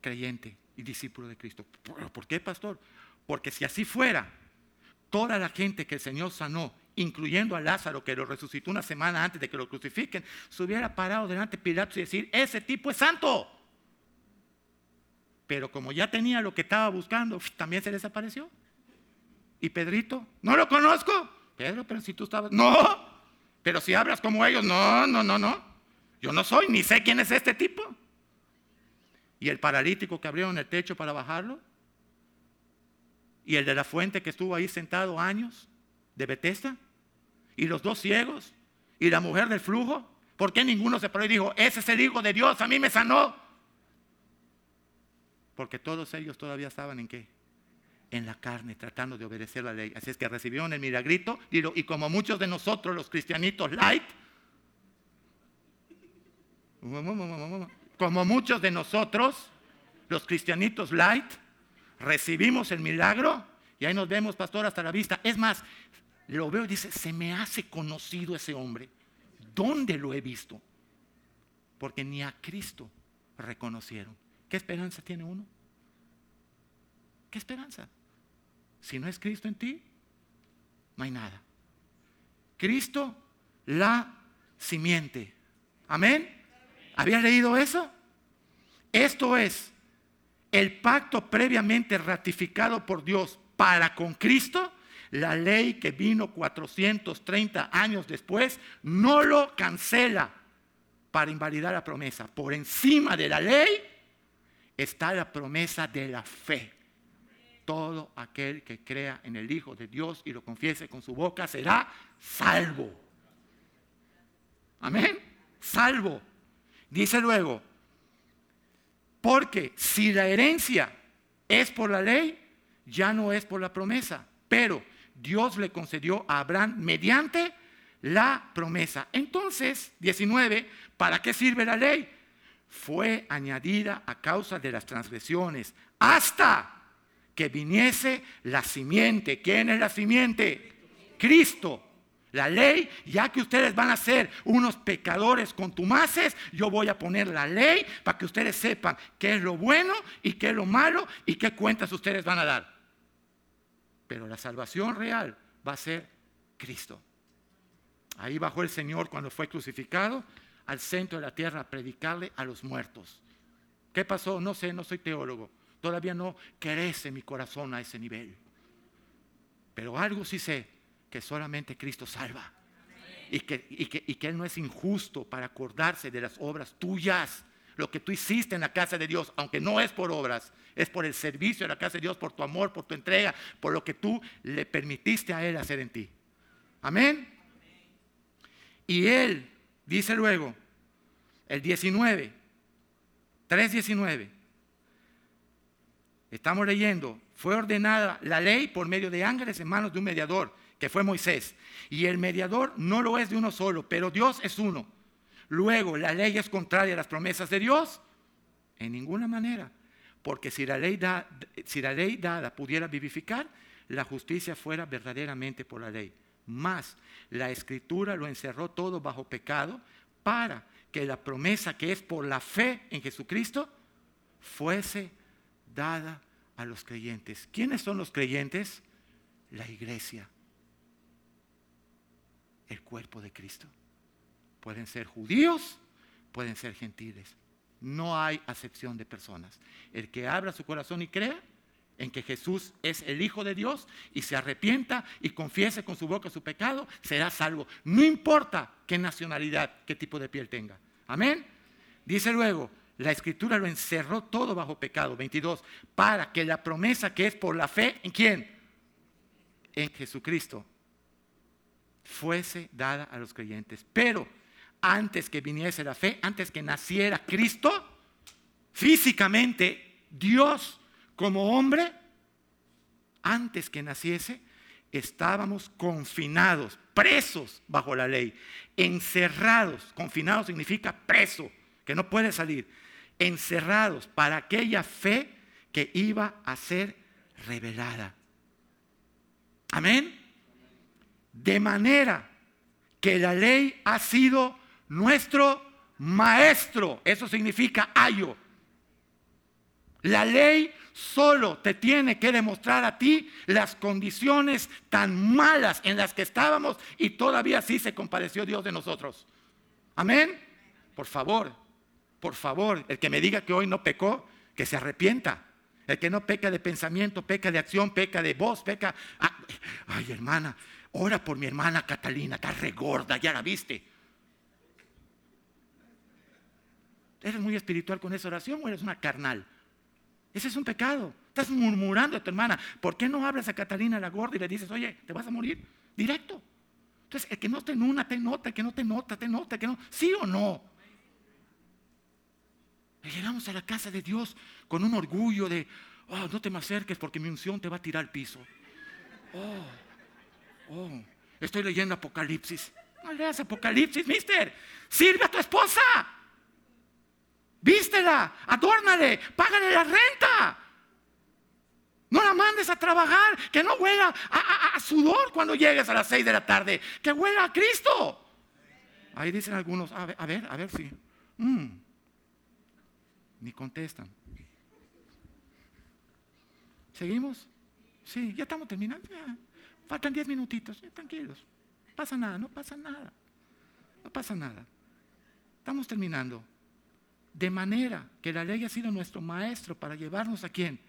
creyente y discípulo de Cristo. ¿Por qué, pastor? Porque si así fuera, toda la gente que el Señor sanó, incluyendo a Lázaro, que lo resucitó una semana antes de que lo crucifiquen, se hubiera parado delante de Pilatos y decir, ese tipo es santo. Pero como ya tenía lo que estaba buscando, también se desapareció. ¿Y Pedrito? No lo conozco. Pedro, pero si tú estabas... No, pero si hablas como ellos, no, no, no, no. Yo no soy, ni sé quién es este tipo. Y el paralítico que abrieron el techo para bajarlo. Y el de la fuente que estuvo ahí sentado años, de Bethesda. Y los dos ciegos. Y la mujer del flujo. ¿Por qué ninguno se paró y dijo, ese es el Hijo de Dios, a mí me sanó? Porque todos ellos todavía estaban en qué? En la carne, tratando de obedecer la ley. Así es que recibieron el milagrito y, como muchos de nosotros, los cristianitos light, como muchos de nosotros, los cristianitos light, recibimos el milagro y ahí nos vemos, pastor, hasta la vista. Es más, lo veo y dice, se me hace conocido ese hombre. ¿Dónde lo he visto? Porque ni a Cristo reconocieron. ¿Qué esperanza tiene uno? ¿Qué esperanza? Si no es Cristo en ti, no hay nada. Cristo, la simiente. Amén. ¿Habías leído eso? Esto es el pacto previamente ratificado por Dios para con Cristo. La ley que vino 430 años después no lo cancela para invalidar la promesa. Por encima de la ley está la promesa de la fe. Todo aquel que crea en el Hijo de Dios y lo confiese con su boca será salvo. Amén. Salvo. Dice luego, porque si la herencia es por la ley, ya no es por la promesa, pero Dios le concedió a Abraham mediante la promesa. Entonces, 19, ¿para qué sirve la ley? Fue añadida a causa de las transgresiones hasta que viniese la simiente. ¿Quién es la simiente? Cristo. La ley, ya que ustedes van a ser unos pecadores contumaces, yo voy a poner la ley para que ustedes sepan qué es lo bueno y qué es lo malo y qué cuentas ustedes van a dar. Pero la salvación real va a ser Cristo. Ahí bajó el Señor cuando fue crucificado al centro de la tierra a predicarle a los muertos. ¿Qué pasó? No sé, no soy teólogo. Todavía no crece mi corazón a ese nivel. Pero algo sí sé, que solamente Cristo salva. Y que, y, que, Él no es injusto para acordarse de las obras tuyas. Lo que tú hiciste en la casa de Dios, aunque no es por obras, es por el servicio de la casa de Dios, por tu amor, por tu entrega, por lo que tú le permitiste a Él hacer en ti. Amén. Y Él dice luego, el 19, 3.19, estamos leyendo, fue ordenada la ley por medio de ángeles en manos de un mediador que fue Moisés. Y el mediador no lo es de uno solo, pero Dios es uno. Luego, ¿la ley es contraria a las promesas de Dios? En ninguna manera. Porque si la ley, dada pudiera vivificar, la justicia fuera verdaderamente por la ley. Más, la escritura lo encerró todo bajo pecado para que la promesa que es por la fe en Jesucristo fuese dada a los creyentes. ¿Quiénes son los creyentes? La iglesia el cuerpo de Cristo. Pueden ser judíos, pueden ser gentiles. No hay acepción de personas. El que abra su corazón y crea en que Jesús es el Hijo de Dios y se arrepienta y confiese con su boca su pecado, será salvo. No importa qué nacionalidad, qué tipo de piel tenga. Amén. Dice luego, la escritura lo encerró todo bajo pecado. 22. Para que la promesa que es por la fe, ¿en quién? En Jesucristo fuese dada a los creyentes. Pero antes que viniese la fe, antes que naciera Cristo, físicamente, Dios como hombre, antes que naciese, estábamos confinados, presos bajo la ley, encerrados. Confinado significa preso, que no puede salir. Encerrados para aquella fe que iba a ser revelada. Amén. De manera que la ley ha sido nuestro maestro. Eso significa ayo. La ley solo te tiene que demostrar a ti las condiciones tan malas en las que estábamos y todavía así se compadeció Dios de nosotros. Amén. Por favor, por favor, el que me diga que hoy no pecó, que se arrepienta. El que no peca de pensamiento, peca de acción, peca de voz, peca... Ah, ay, hermana, ora por mi hermana Catalina, está regorda, ya la viste. ¿Eres muy espiritual con esa oración o eres una carnal? Ese es un pecado. Estás murmurando a tu hermana. ¿Por qué no hablas a Catalina la gorda y le dices, oye, te vas a morir? Directo. Entonces, el que no te nota, te nota, el que no te nota, te nota, que no. ¿Sí o no? Llegamos a la casa de Dios con un orgullo de, oh, no te me acerques porque mi unción te va a tirar al piso. Oh, oh, estoy leyendo Apocalipsis. No leas Apocalipsis, mister. Sirve a tu esposa. Vístela, adórnale, págale la renta. No la mandes a trabajar, que no huela a, sudor cuando llegues a las seis de la tarde, que huela a Cristo. Ahí dicen algunos, a ver, a ver, si. Mm. Ni contestan. ¿Seguimos? Sí, ya estamos terminando. Faltan diez minutitos, tranquilos. Pasa nada, no pasa nada. No pasa nada. Estamos terminando. De manera que la ley ha sido nuestro maestro para llevarnos a quién?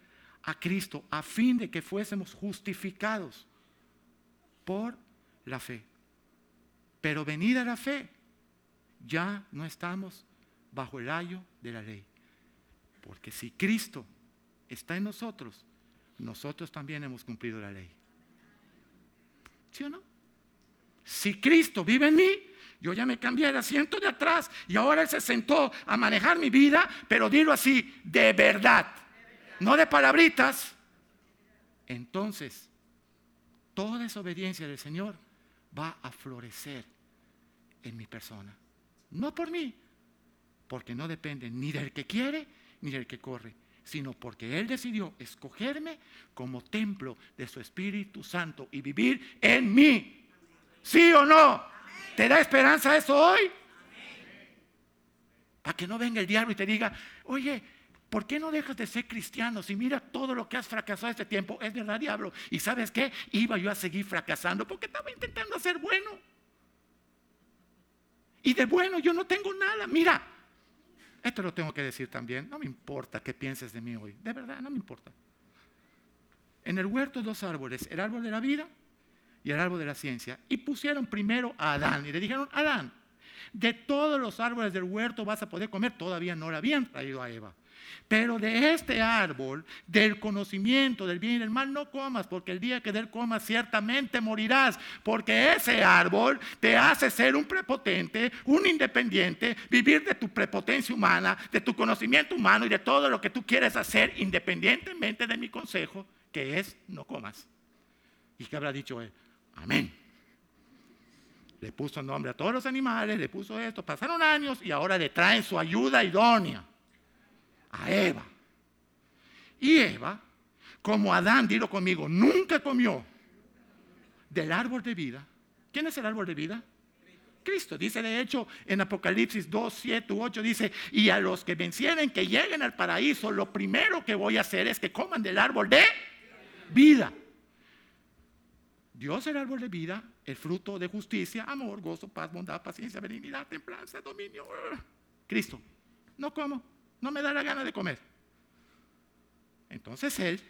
A Cristo, a fin de que fuésemos justificados por la fe. Pero venida la fe, ya no estamos bajo el ayo de la ley. Porque si Cristo está en nosotros, nosotros también hemos cumplido la ley. ¿Sí o no? Si Cristo vive en mí, yo ya me cambié de asiento de atrás y ahora Él se sentó a manejar mi vida, pero dilo así, de verdad, no de palabritas. Entonces, toda esa obediencia del Señor va a florecer en mi persona. No por mí, porque no depende ni del que quiere ni del que corre, sino porque Él decidió escogerme como templo de su Espíritu Santo y vivir en mí. ¿Sí o no? ¿Te da esperanza eso hoy? Para que no venga el diablo y te diga, oye, ¿por qué no dejas de ser cristiano? Si mira todo lo que has fracasado este tiempo, es verdad, diablo. ¿Y sabes qué? Iba yo a seguir fracasando porque estaba intentando hacer bueno. Y de bueno yo no tengo nada. Mira, esto lo tengo que decir también. No me importa qué pienses de mí hoy. De verdad, no me importa. En el huerto dos árboles, el árbol de la vida y el árbol de la ciencia. Y pusieron primero a Adán y le dijeron, Adán, de todos los árboles del huerto vas a poder comer. Todavía no le habían traído a Eva. Pero de este árbol, del conocimiento del bien y del mal, no comas, porque el día que de él comas ciertamente morirás, porque ese árbol te hace ser un prepotente, un independiente, vivir de tu prepotencia humana, de tu conocimiento humano y de todo lo que tú quieres hacer, independientemente de mi consejo, que es no comas. ¿Y qué habrá dicho él? Amén. Le puso nombre a todos los animales, le puso esto, pasaron años y ahora le traen su ayuda idónea a Eva. Y Eva, como Adán, dilo conmigo, nunca comió del árbol de vida. ¿Quién es el árbol de vida? Cristo. Dice de hecho en Apocalipsis 2, 7, 8, dice, y a los que vencieren, que lleguen al paraíso, lo primero que voy a hacer es que coman del árbol de vida. Dios el árbol de vida, el fruto de justicia, amor, gozo, paz, bondad, paciencia, benignidad, templanza, dominio. Cristo, no como, no me da la gana de comer. Entonces Él,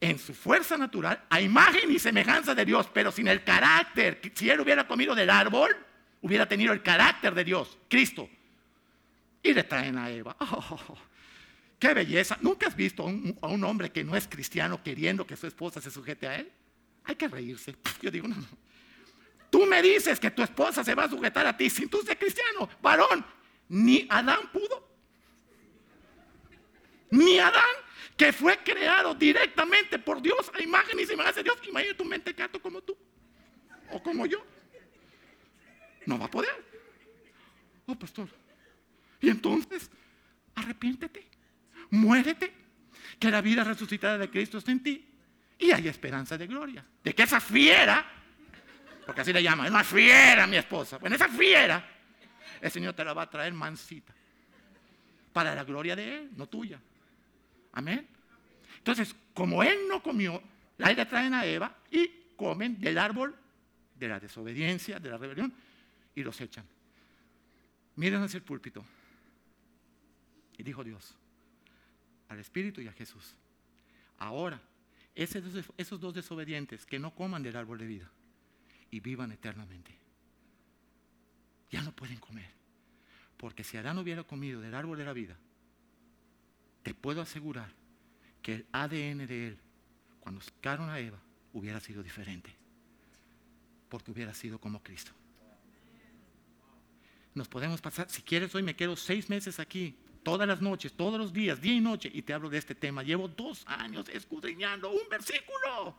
en su fuerza natural, a imagen y semejanza de Dios, pero sin el carácter, si Él hubiera comido del árbol, hubiera tenido el carácter de Dios, Cristo. Y le traen a Eva. Oh, ¡Qué belleza! ¿Nunca has visto a un hombre que no es cristiano queriendo que su esposa se sujete a él? Hay que reírse. Yo digo, no, no. Tú me dices que tu esposa se va a sujetar a ti sin tú ser cristiano, varón. Ni Adán pudo. Mi Adán, que fue creado directamente por Dios a imagen y semejanza de Dios. Imagina tu mente gato como tú o como yo. No va a poder. Oh, pastor. Y entonces, arrepiéntete, muérete, que la vida resucitada de Cristo está en ti y hay esperanza de gloria. De que esa fiera, porque así le llaman, es una fiera mi esposa. Bueno, esa fiera, el Señor te la va a traer mansita. Para la gloria de Él, no tuya. Amén. Entonces, como Él no comió, la le traen a Eva y comen del árbol de la desobediencia, de la rebelión, y los echan. Miren hacia el púlpito. Y dijo Dios, al Espíritu y a Jesús, ahora esos dos desobedientes que no coman del árbol de vida y vivan eternamente. Ya no pueden comer. Porque si Adán hubiera comido del árbol de la vida, te puedo asegurar que el ADN de él, cuando sacaron a Eva, hubiera sido diferente. Porque hubiera sido como Cristo. Nos podemos pasar, si quieres hoy me quedo seis meses aquí todas las noches, todos los días, día y noche, y te hablo de este tema. Llevo dos años escudriñando un versículo.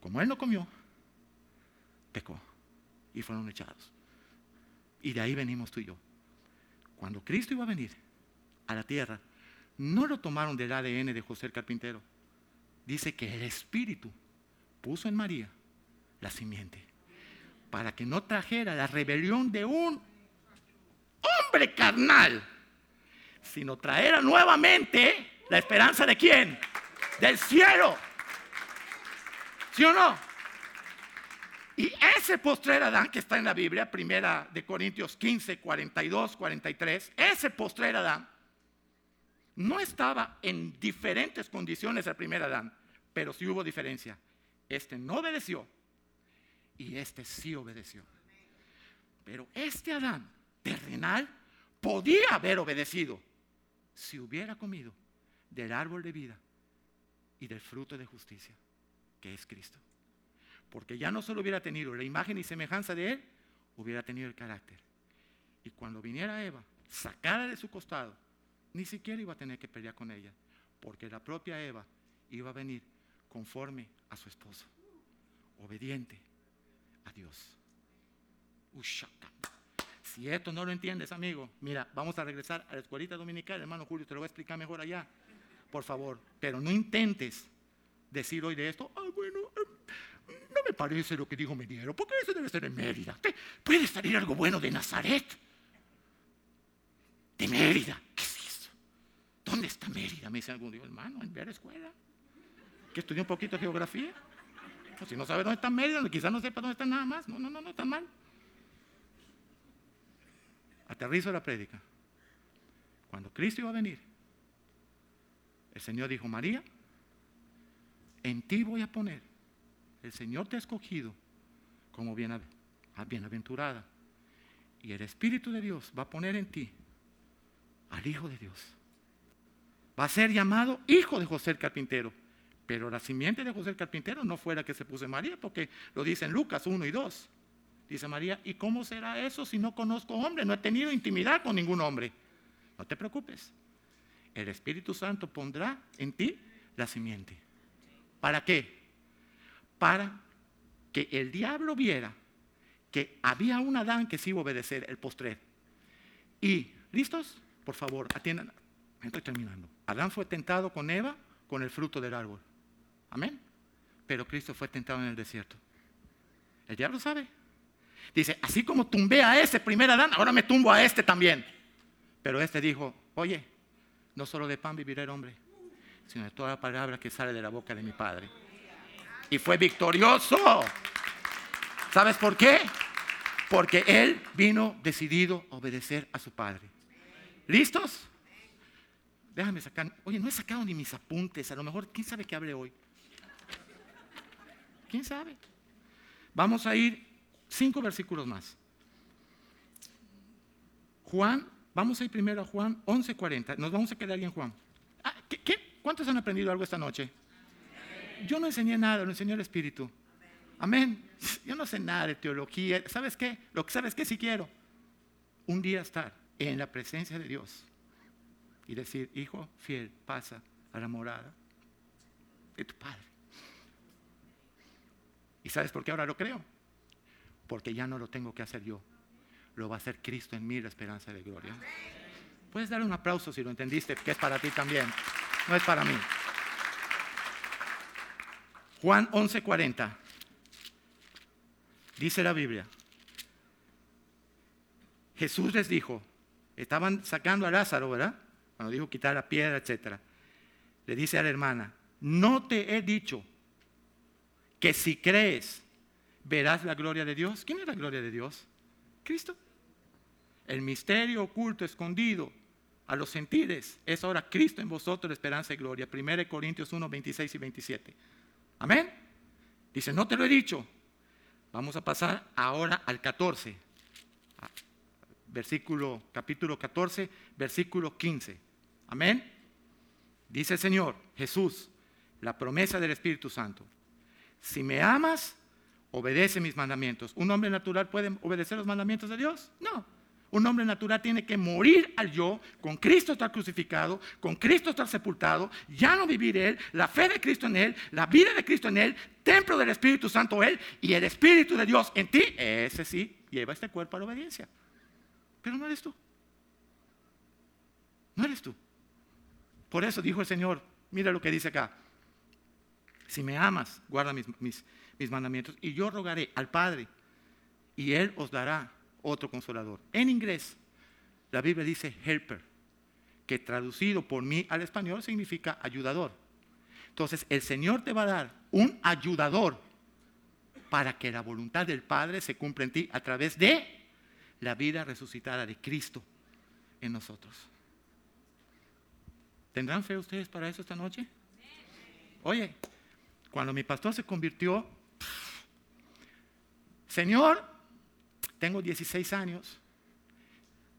Como él no comió, pecó y fueron echados. Y de ahí venimos tú y yo. Cuando Cristo iba a venir a la tierra, no lo tomaron del ADN de José el carpintero. Dice que el Espíritu puso en María la simiente para que no trajera la rebelión de un hombre carnal, sino traer nuevamente la esperanza de quién? Del cielo. ¿Sí o no? Y ese postrer Adán que está en la Biblia, primera de Corintios 15, 42, 43, ese postrer Adán no estaba en diferentes condiciones el primer Adán, pero sí hubo diferencia. Este no obedeció y este sí obedeció. Pero este Adán terrenal podía haber obedecido si hubiera comido del árbol de vida y del fruto de justicia, que es Cristo. Porque ya no solo hubiera tenido la imagen y semejanza de Él, hubiera tenido el carácter. Y cuando viniera Eva, sacada de su costado, ni siquiera iba a tener que pelear con ella, porque la propia Eva iba a venir conforme a su esposo, obediente a Dios. Si esto no lo entiendes, amigo, mira, vamos a regresar a la escuelita dominical, hermano Julio, te lo voy a explicar mejor allá, por favor. Pero no intentes decir hoy de esto, ah, bueno, em, no me parece lo que dijo Meniero, porque eso debe ser en Mérida. Puede salir algo bueno de Nazaret. De Mérida. ¿Dónde está Mérida? Me dice algún día, hermano, en ver escuela. Que estudió un poquito de geografía. Pues si no sabe dónde está Mérida, quizás no sepa dónde está nada más. No, no, no, no, está mal. Aterrizo la prédica. Cuando Cristo iba a venir, el Señor dijo, María, en ti voy a poner, el Señor te ha escogido como bienaventurada. Y el Espíritu de Dios va a poner en ti al Hijo de Dios. Va a ser llamado Hijo de José el Carpintero. Pero la simiente de José el Carpintero no fue la que se puso María, porque lo dice en Lucas 1 y 2. Dice María, ¿y cómo será eso si no conozco hombre? No he tenido intimidad con ningún hombre. No te preocupes. El Espíritu Santo pondrá en ti la simiente. ¿Para qué? Para que el diablo viera que había un Adán que sí iba a obedecer el postrer. Y, ¿listos? Por favor, atiendan. Estoy terminando. Adán fue tentado con Eva con el fruto del árbol. Amén. Pero Cristo fue tentado en el desierto. El diablo sabe. Dice, así como tumbé a ese primer Adán, ahora me tumbo a este también. Pero este dijo, oye, no solo de pan vivirá el hombre, sino de toda palabra que sale de la boca de mi Padre. Y fue victorioso. ¿Sabes por qué? Porque él vino decidido a obedecer a su Padre. ¿Listos? Déjame sacar. Oye, no he sacado ni mis apuntes. A lo mejor, ¿quién sabe qué hable hoy? ¿Quién sabe? Vamos a ir Cinco versículos más. Juan, vamos a ir primero a Juan 11:40. Nos vamos a quedar ahí en Juan. Ah, ¿qué, cuántos han aprendido algo esta noche? Yo no enseñé nada, lo enseñó el Espíritu. Amén. Yo no sé nada de teología. ¿Sabes qué? Lo que sabes que si quiero, un día estar en la presencia de Dios y decir, hijo fiel, pasa a la morada de tu Padre. ¿Y sabes por qué ahora lo creo? Porque ya no lo tengo que hacer yo. Lo va a hacer Cristo en mí, la esperanza de gloria. Puedes dar un aplauso si lo entendiste, que es para ti también. No es para mí. Juan 11:40. Dice la Biblia. Jesús les dijo, estaban sacando a Lázaro, ¿verdad? Cuando dijo quitar la piedra, etc. Le dice a la hermana, no te he dicho que si crees verás la gloria de Dios. ¿Quién es la gloria de Dios? Cristo. El misterio oculto, escondido a los sentidos, es ahora Cristo en vosotros, la esperanza y gloria. 1 Corintios 1, 26 y 27. Amén. Dice, no te lo he dicho. Vamos a pasar ahora al 14. Versículo, capítulo 14, versículo 15. Amén. Dice el Señor, Jesús, la promesa del Espíritu Santo. Si me amas, obedece mis mandamientos. ¿Un hombre natural puede obedecer los mandamientos de Dios? No. Un hombre natural tiene que morir al yo, con Cristo estar crucificado, con Cristo estar sepultado, ya no vivir Él, la fe de Cristo en Él, la vida de Cristo en Él, templo del Espíritu Santo Él y el Espíritu de Dios en ti. Ese sí lleva este cuerpo a la obediencia. Pero no eres tú. No eres tú. Por eso dijo el Señor, mira lo que dice acá. Si me amas, guarda mis, mis mandamientos y yo rogaré al Padre y Él os dará otro consolador. En inglés, la Biblia dice helper, que traducido por mí al español significa ayudador. Entonces, el Señor te va a dar un ayudador para que la voluntad del Padre se cumpla en ti a través de la vida resucitada de Cristo en nosotros. ¿Tendrán fe ustedes para eso esta noche? Oye, cuando mi pastor se convirtió, Señor, tengo 16 años.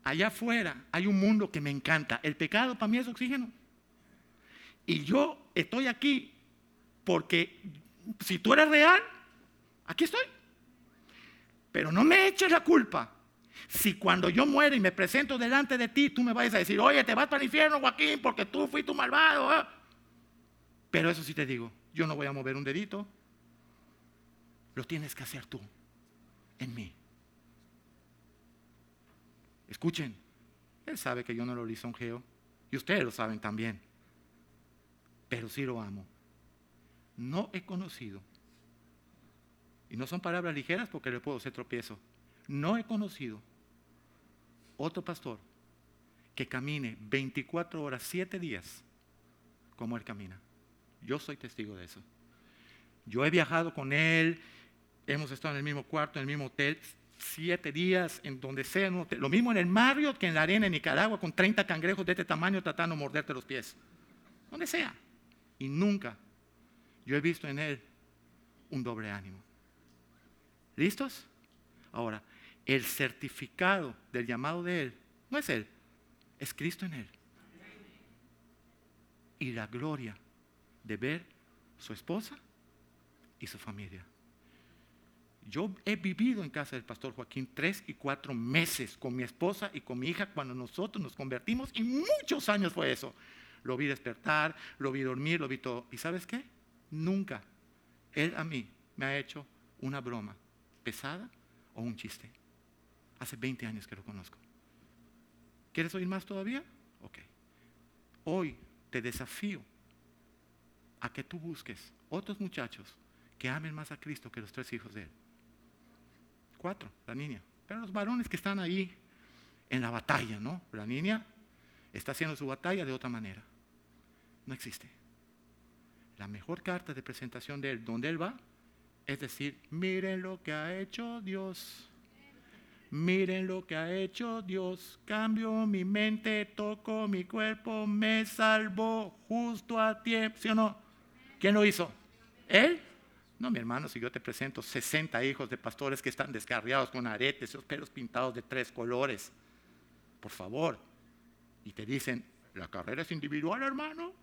Allá afuera hay un mundo que me encanta. El pecado para mí es oxígeno. Y yo estoy aquí porque si tú eres real, aquí estoy. Pero no me eches la culpa. Si cuando yo muero y me presento delante de ti, tú me vayas a decir, oye, te vas para el infierno, Joaquín, porque tú fuiste malvado. ¿eh?". Pero eso sí te digo, yo no voy a mover un dedito. Lo tienes que hacer tú, en mí. Escuchen, Él sabe que yo no lo lisonjeo y ustedes lo saben también, pero sí lo amo. No he conocido, y no son palabras ligeras porque le puedo hacer tropiezo, no he conocido otro pastor que camine 24 horas, 7 días como Él camina. Yo soy testigo de eso. Yo he viajado con Él, hemos estado en el mismo cuarto, en el mismo hotel, siete días en donde sea, lo mismo en el Marriott que en la arena en Nicaragua con 30 cangrejos de este tamaño tratando de morderte los pies, donde sea. Y nunca yo he visto en él un doble ánimo. ¿Listos? Ahora, el certificado del llamado de él no es él, es Cristo en él. Y la gloria de ver su esposa y su familia. Yo he vivido en casa del pastor Joaquín tres y cuatro meses con mi esposa y con mi hija cuando nosotros nos convertimos y muchos años fue eso. Lo vi despertar, lo vi dormir, lo vi todo. ¿Y sabes qué? Nunca él a mí me ha hecho una broma pesada o un chiste. Hace 20 años que lo conozco. ¿Quieres oír más todavía? Ok. Hoy te desafío a que tú busques otros muchachos que amen más a Cristo que los tres hijos de Él cuatro, la niña. Pero los varones que están ahí en la batalla, ¿no? La niña está haciendo su batalla de otra manera. No existe. La mejor carta de presentación de él, donde él va, es decir, miren lo que ha hecho Dios. Miren lo que ha hecho Dios. Cambio mi mente, toco mi cuerpo, me salvó justo a tiempo. ¿Sí o no? ¿Quién lo hizo? Él. No, mi hermano, si yo te presento 60 hijos de pastores que están descarriados con aretes, esos pelos pintados de tres colores, por favor, y te dicen, la carrera es individual, hermano.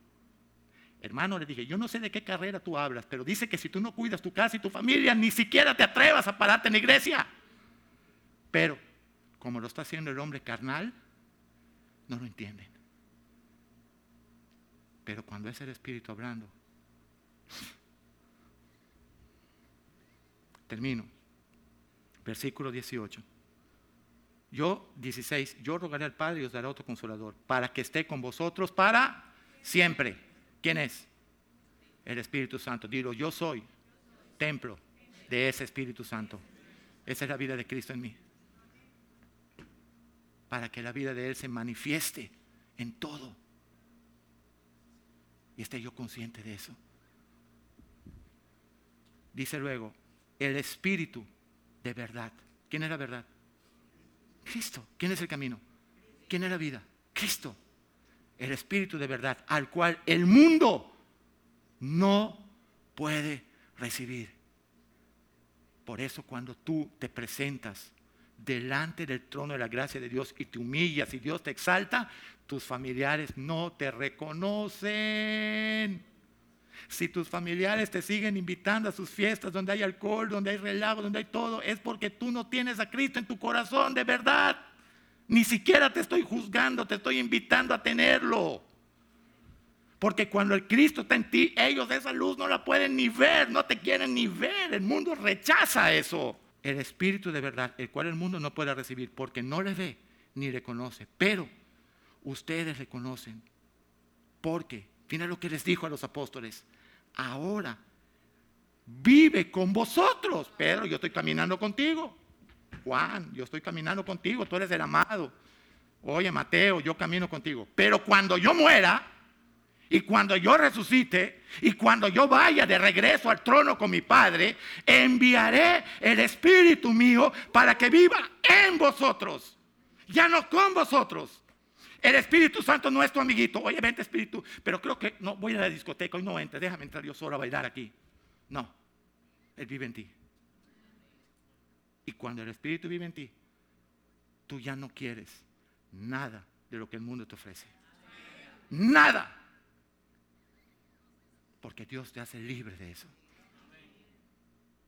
Hermano, le dije, yo no sé de qué carrera tú hablas, pero dice que si tú no cuidas tu casa y tu familia, ni siquiera te atrevas a pararte en la iglesia. Pero, como lo está haciendo el hombre carnal, no lo entienden. Pero cuando es el Espíritu hablando, termino. Versículo 18. Yo, 16, yo rogaré al Padre y os daré otro consolador, para que esté con vosotros para siempre. ¿Quién es? El Espíritu Santo. Dilo, yo soy templo de ese Espíritu Santo. Esa es la vida de Cristo en mí. Para que la vida de Él se manifieste en todo. Y esté yo consciente de eso. Dice luego, el Espíritu de verdad. ¿Quién es la verdad? Cristo. ¿Quién es el camino? ¿Quién es la vida? Cristo. El Espíritu de verdad, al cual el mundo no puede recibir. Por eso cuando tú te presentas delante del trono de la gracia de Dios y te humillas y Dios te exalta, tus familiares no te reconocen. Si tus familiares te siguen invitando a sus fiestas donde hay alcohol, donde hay relajo, donde hay todo, es porque tú no tienes a Cristo en tu corazón de verdad. Ni siquiera te estoy juzgando, te estoy invitando a tenerlo. Porque cuando el Cristo está en ti, ellos esa luz no la pueden ni ver, no te quieren ni ver. El mundo rechaza eso. El Espíritu de verdad, el cual el mundo no puede recibir porque no le ve ni le conoce. Pero ustedes le conocen. Porque, fíjense lo que les dijo a los apóstoles ahora vive con vosotros. Pedro, yo estoy caminando contigo. Juan, yo estoy caminando contigo, tú eres el amado. Oye, Mateo, yo camino contigo. Pero cuando yo muera y cuando yo resucite y cuando yo vaya de regreso al trono con mi Padre, enviaré el Espíritu mío para que viva en vosotros, ya no con vosotros. El Espíritu Santo no es tu amiguito. Oye, vente Espíritu. Pero creo que no voy a la discoteca. Hoy no entra. Déjame entrar yo solo a bailar aquí. No. Él vive en ti. Y cuando el Espíritu vive en ti, tú ya no quieres nada de lo que el mundo te ofrece. Nada. Porque Dios te hace libre de eso.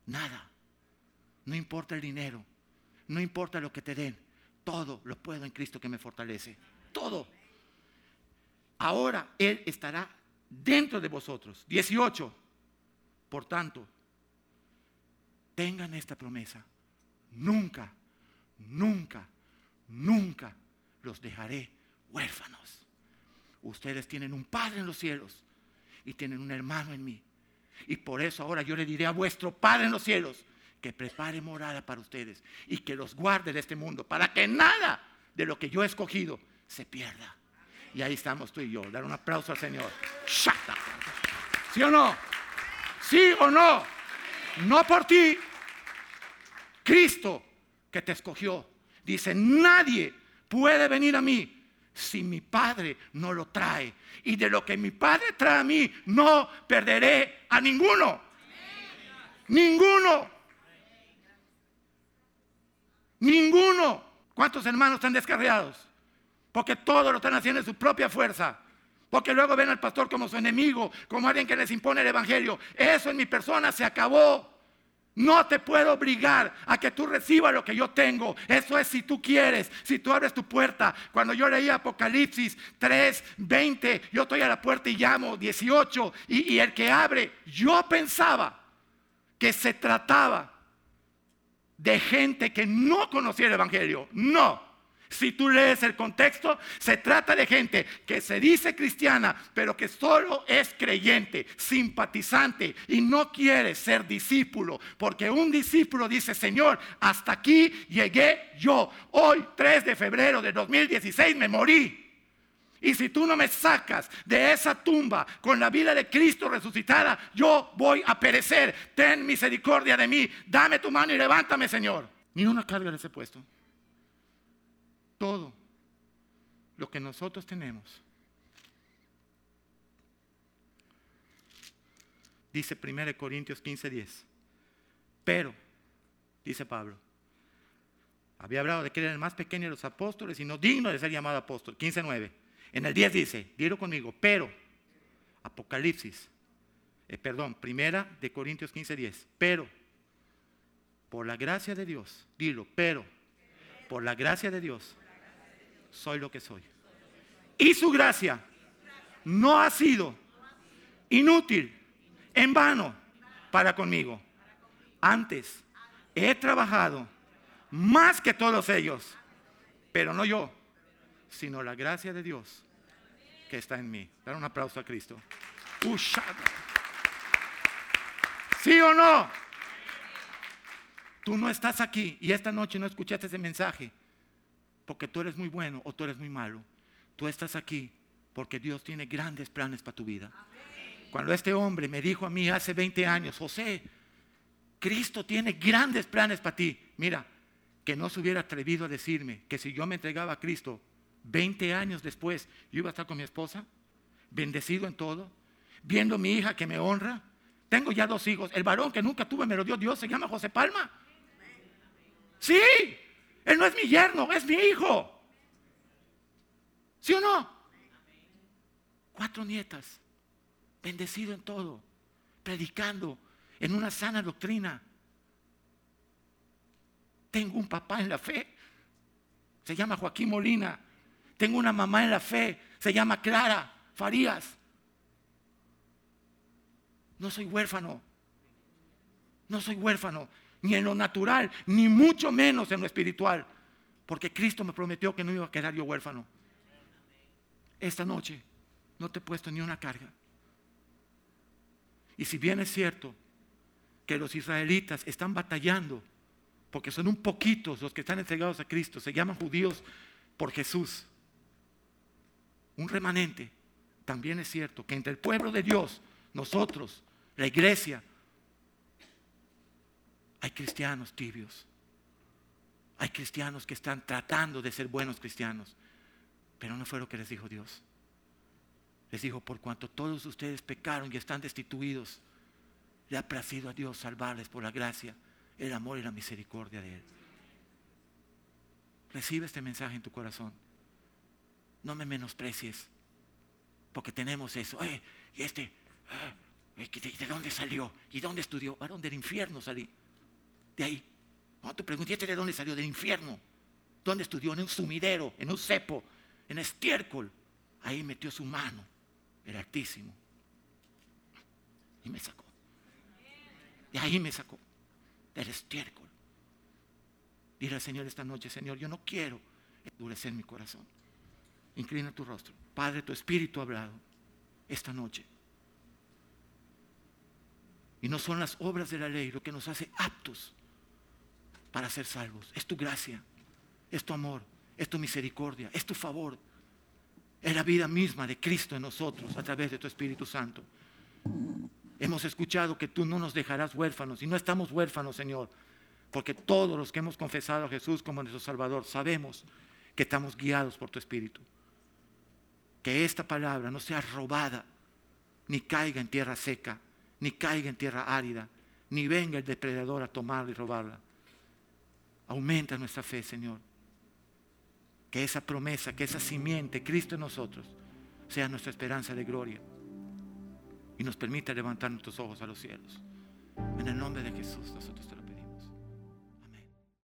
Nada. No importa el dinero. No importa lo que te den. Todo lo puedo en Cristo que me fortalece todo. Ahora Él estará dentro de vosotros. 18. Por tanto, tengan esta promesa. Nunca, nunca, nunca los dejaré huérfanos. Ustedes tienen un Padre en los cielos y tienen un hermano en mí. Y por eso ahora yo le diré a vuestro Padre en los cielos que prepare morada para ustedes y que los guarde de este mundo, para que nada de lo que yo he escogido se pierda. Y ahí estamos tú y yo. Dar un aplauso al Señor. ¿Sí o no? ¿Sí o no? No por ti. Cristo que te escogió. Dice, nadie puede venir a mí si mi Padre no lo trae. Y de lo que mi Padre trae a mí, no perderé a ninguno. Ninguno. Ninguno. ¿Cuántos hermanos están descarriados? Porque todo lo están haciendo en su propia fuerza. Porque luego ven al pastor como su enemigo, como alguien que les impone el evangelio. Eso en mi persona se acabó. No te puedo obligar a que tú recibas lo que yo tengo. Eso es si tú quieres, si tú abres tu puerta. Cuando yo leí Apocalipsis 3, 20, yo estoy a la puerta y llamo 18. Y, y el que abre, yo pensaba que se trataba de gente que no conocía el Evangelio. No. Si tú lees el contexto, se trata de gente que se dice cristiana, pero que solo es creyente, simpatizante y no quiere ser discípulo. Porque un discípulo dice, Señor, hasta aquí llegué yo. Hoy, 3 de febrero de 2016, me morí. Y si tú no me sacas de esa tumba con la vida de Cristo resucitada, yo voy a perecer. Ten misericordia de mí. Dame tu mano y levántame, Señor. Ni una carga les he puesto todo lo que nosotros tenemos. Dice 1 Corintios 15:10. Pero, dice Pablo, había hablado de que era el más pequeño de los apóstoles y no digno de ser llamado apóstol. 15:9. En el 10 dice, dilo conmigo, pero, Apocalipsis, eh, perdón, primera de Corintios 15:10, pero, por la gracia de Dios, dilo, pero, por la gracia de Dios, soy lo que soy. Y su gracia no ha sido inútil, en vano para conmigo. Antes he trabajado más que todos ellos, pero no yo, sino la gracia de Dios que está en mí. Dar un aplauso a Cristo. ¿Sí o no? Tú no estás aquí y esta noche no escuchaste ese mensaje porque tú eres muy bueno o tú eres muy malo. Tú estás aquí porque Dios tiene grandes planes para tu vida. Cuando este hombre me dijo a mí hace 20 años, José, Cristo tiene grandes planes para ti. Mira, que no se hubiera atrevido a decirme que si yo me entregaba a Cristo 20 años después, yo iba a estar con mi esposa, bendecido en todo, viendo a mi hija que me honra. Tengo ya dos hijos. El varón que nunca tuve me lo dio Dios, se llama José Palma. Sí, él no es mi yerno, es mi hijo. ¿Sí o no? Cuatro nietas, bendecido en todo, predicando en una sana doctrina. Tengo un papá en la fe, se llama Joaquín Molina. Tengo una mamá en la fe, se llama Clara Farías. No soy huérfano. No soy huérfano, ni en lo natural, ni mucho menos en lo espiritual. Porque Cristo me prometió que no iba a quedar yo huérfano. Esta noche no te he puesto ni una carga. Y si bien es cierto que los israelitas están batallando, porque son un poquitos los que están entregados a Cristo, se llaman judíos por Jesús, un remanente, también es cierto que entre el pueblo de Dios, nosotros, la iglesia, hay cristianos tibios. Hay cristianos que están tratando de ser buenos cristianos. Pero no fue lo que les dijo Dios. Les dijo, por cuanto todos ustedes pecaron y están destituidos, le ha placido a Dios salvarles por la gracia, el amor y la misericordia de Él. Recibe este mensaje en tu corazón. No me menosprecies, porque tenemos eso. Eh, y este, eh, ¿de dónde salió? ¿Y dónde estudió? ¿A dónde? Del infierno salí. De ahí. No te pregunté de dónde salió, del infierno. ¿Dónde estudió? En un sumidero, en un cepo, en estiércol. Ahí metió su mano, el altísimo. Y me sacó. De ahí me sacó, del estiércol. Dile al Señor esta noche, Señor, yo no quiero endurecer mi corazón. Inclina tu rostro. Padre, tu espíritu ha hablado esta noche. Y no son las obras de la ley lo que nos hace aptos para ser salvos. Es tu gracia, es tu amor, es tu misericordia, es tu favor. Es la vida misma de Cristo en nosotros a través de tu Espíritu Santo. Hemos escuchado que tú no nos dejarás huérfanos y no estamos huérfanos, Señor, porque todos los que hemos confesado a Jesús como nuestro Salvador sabemos que estamos guiados por tu Espíritu. Que esta palabra no sea robada, ni caiga en tierra seca, ni caiga en tierra árida, ni venga el depredador a tomarla y robarla. Aumenta nuestra fe, Señor. Que esa promesa, que esa simiente, Cristo en nosotros, sea nuestra esperanza de gloria. Y nos permita levantar nuestros ojos a los cielos. En el nombre de Jesús, nosotros te lo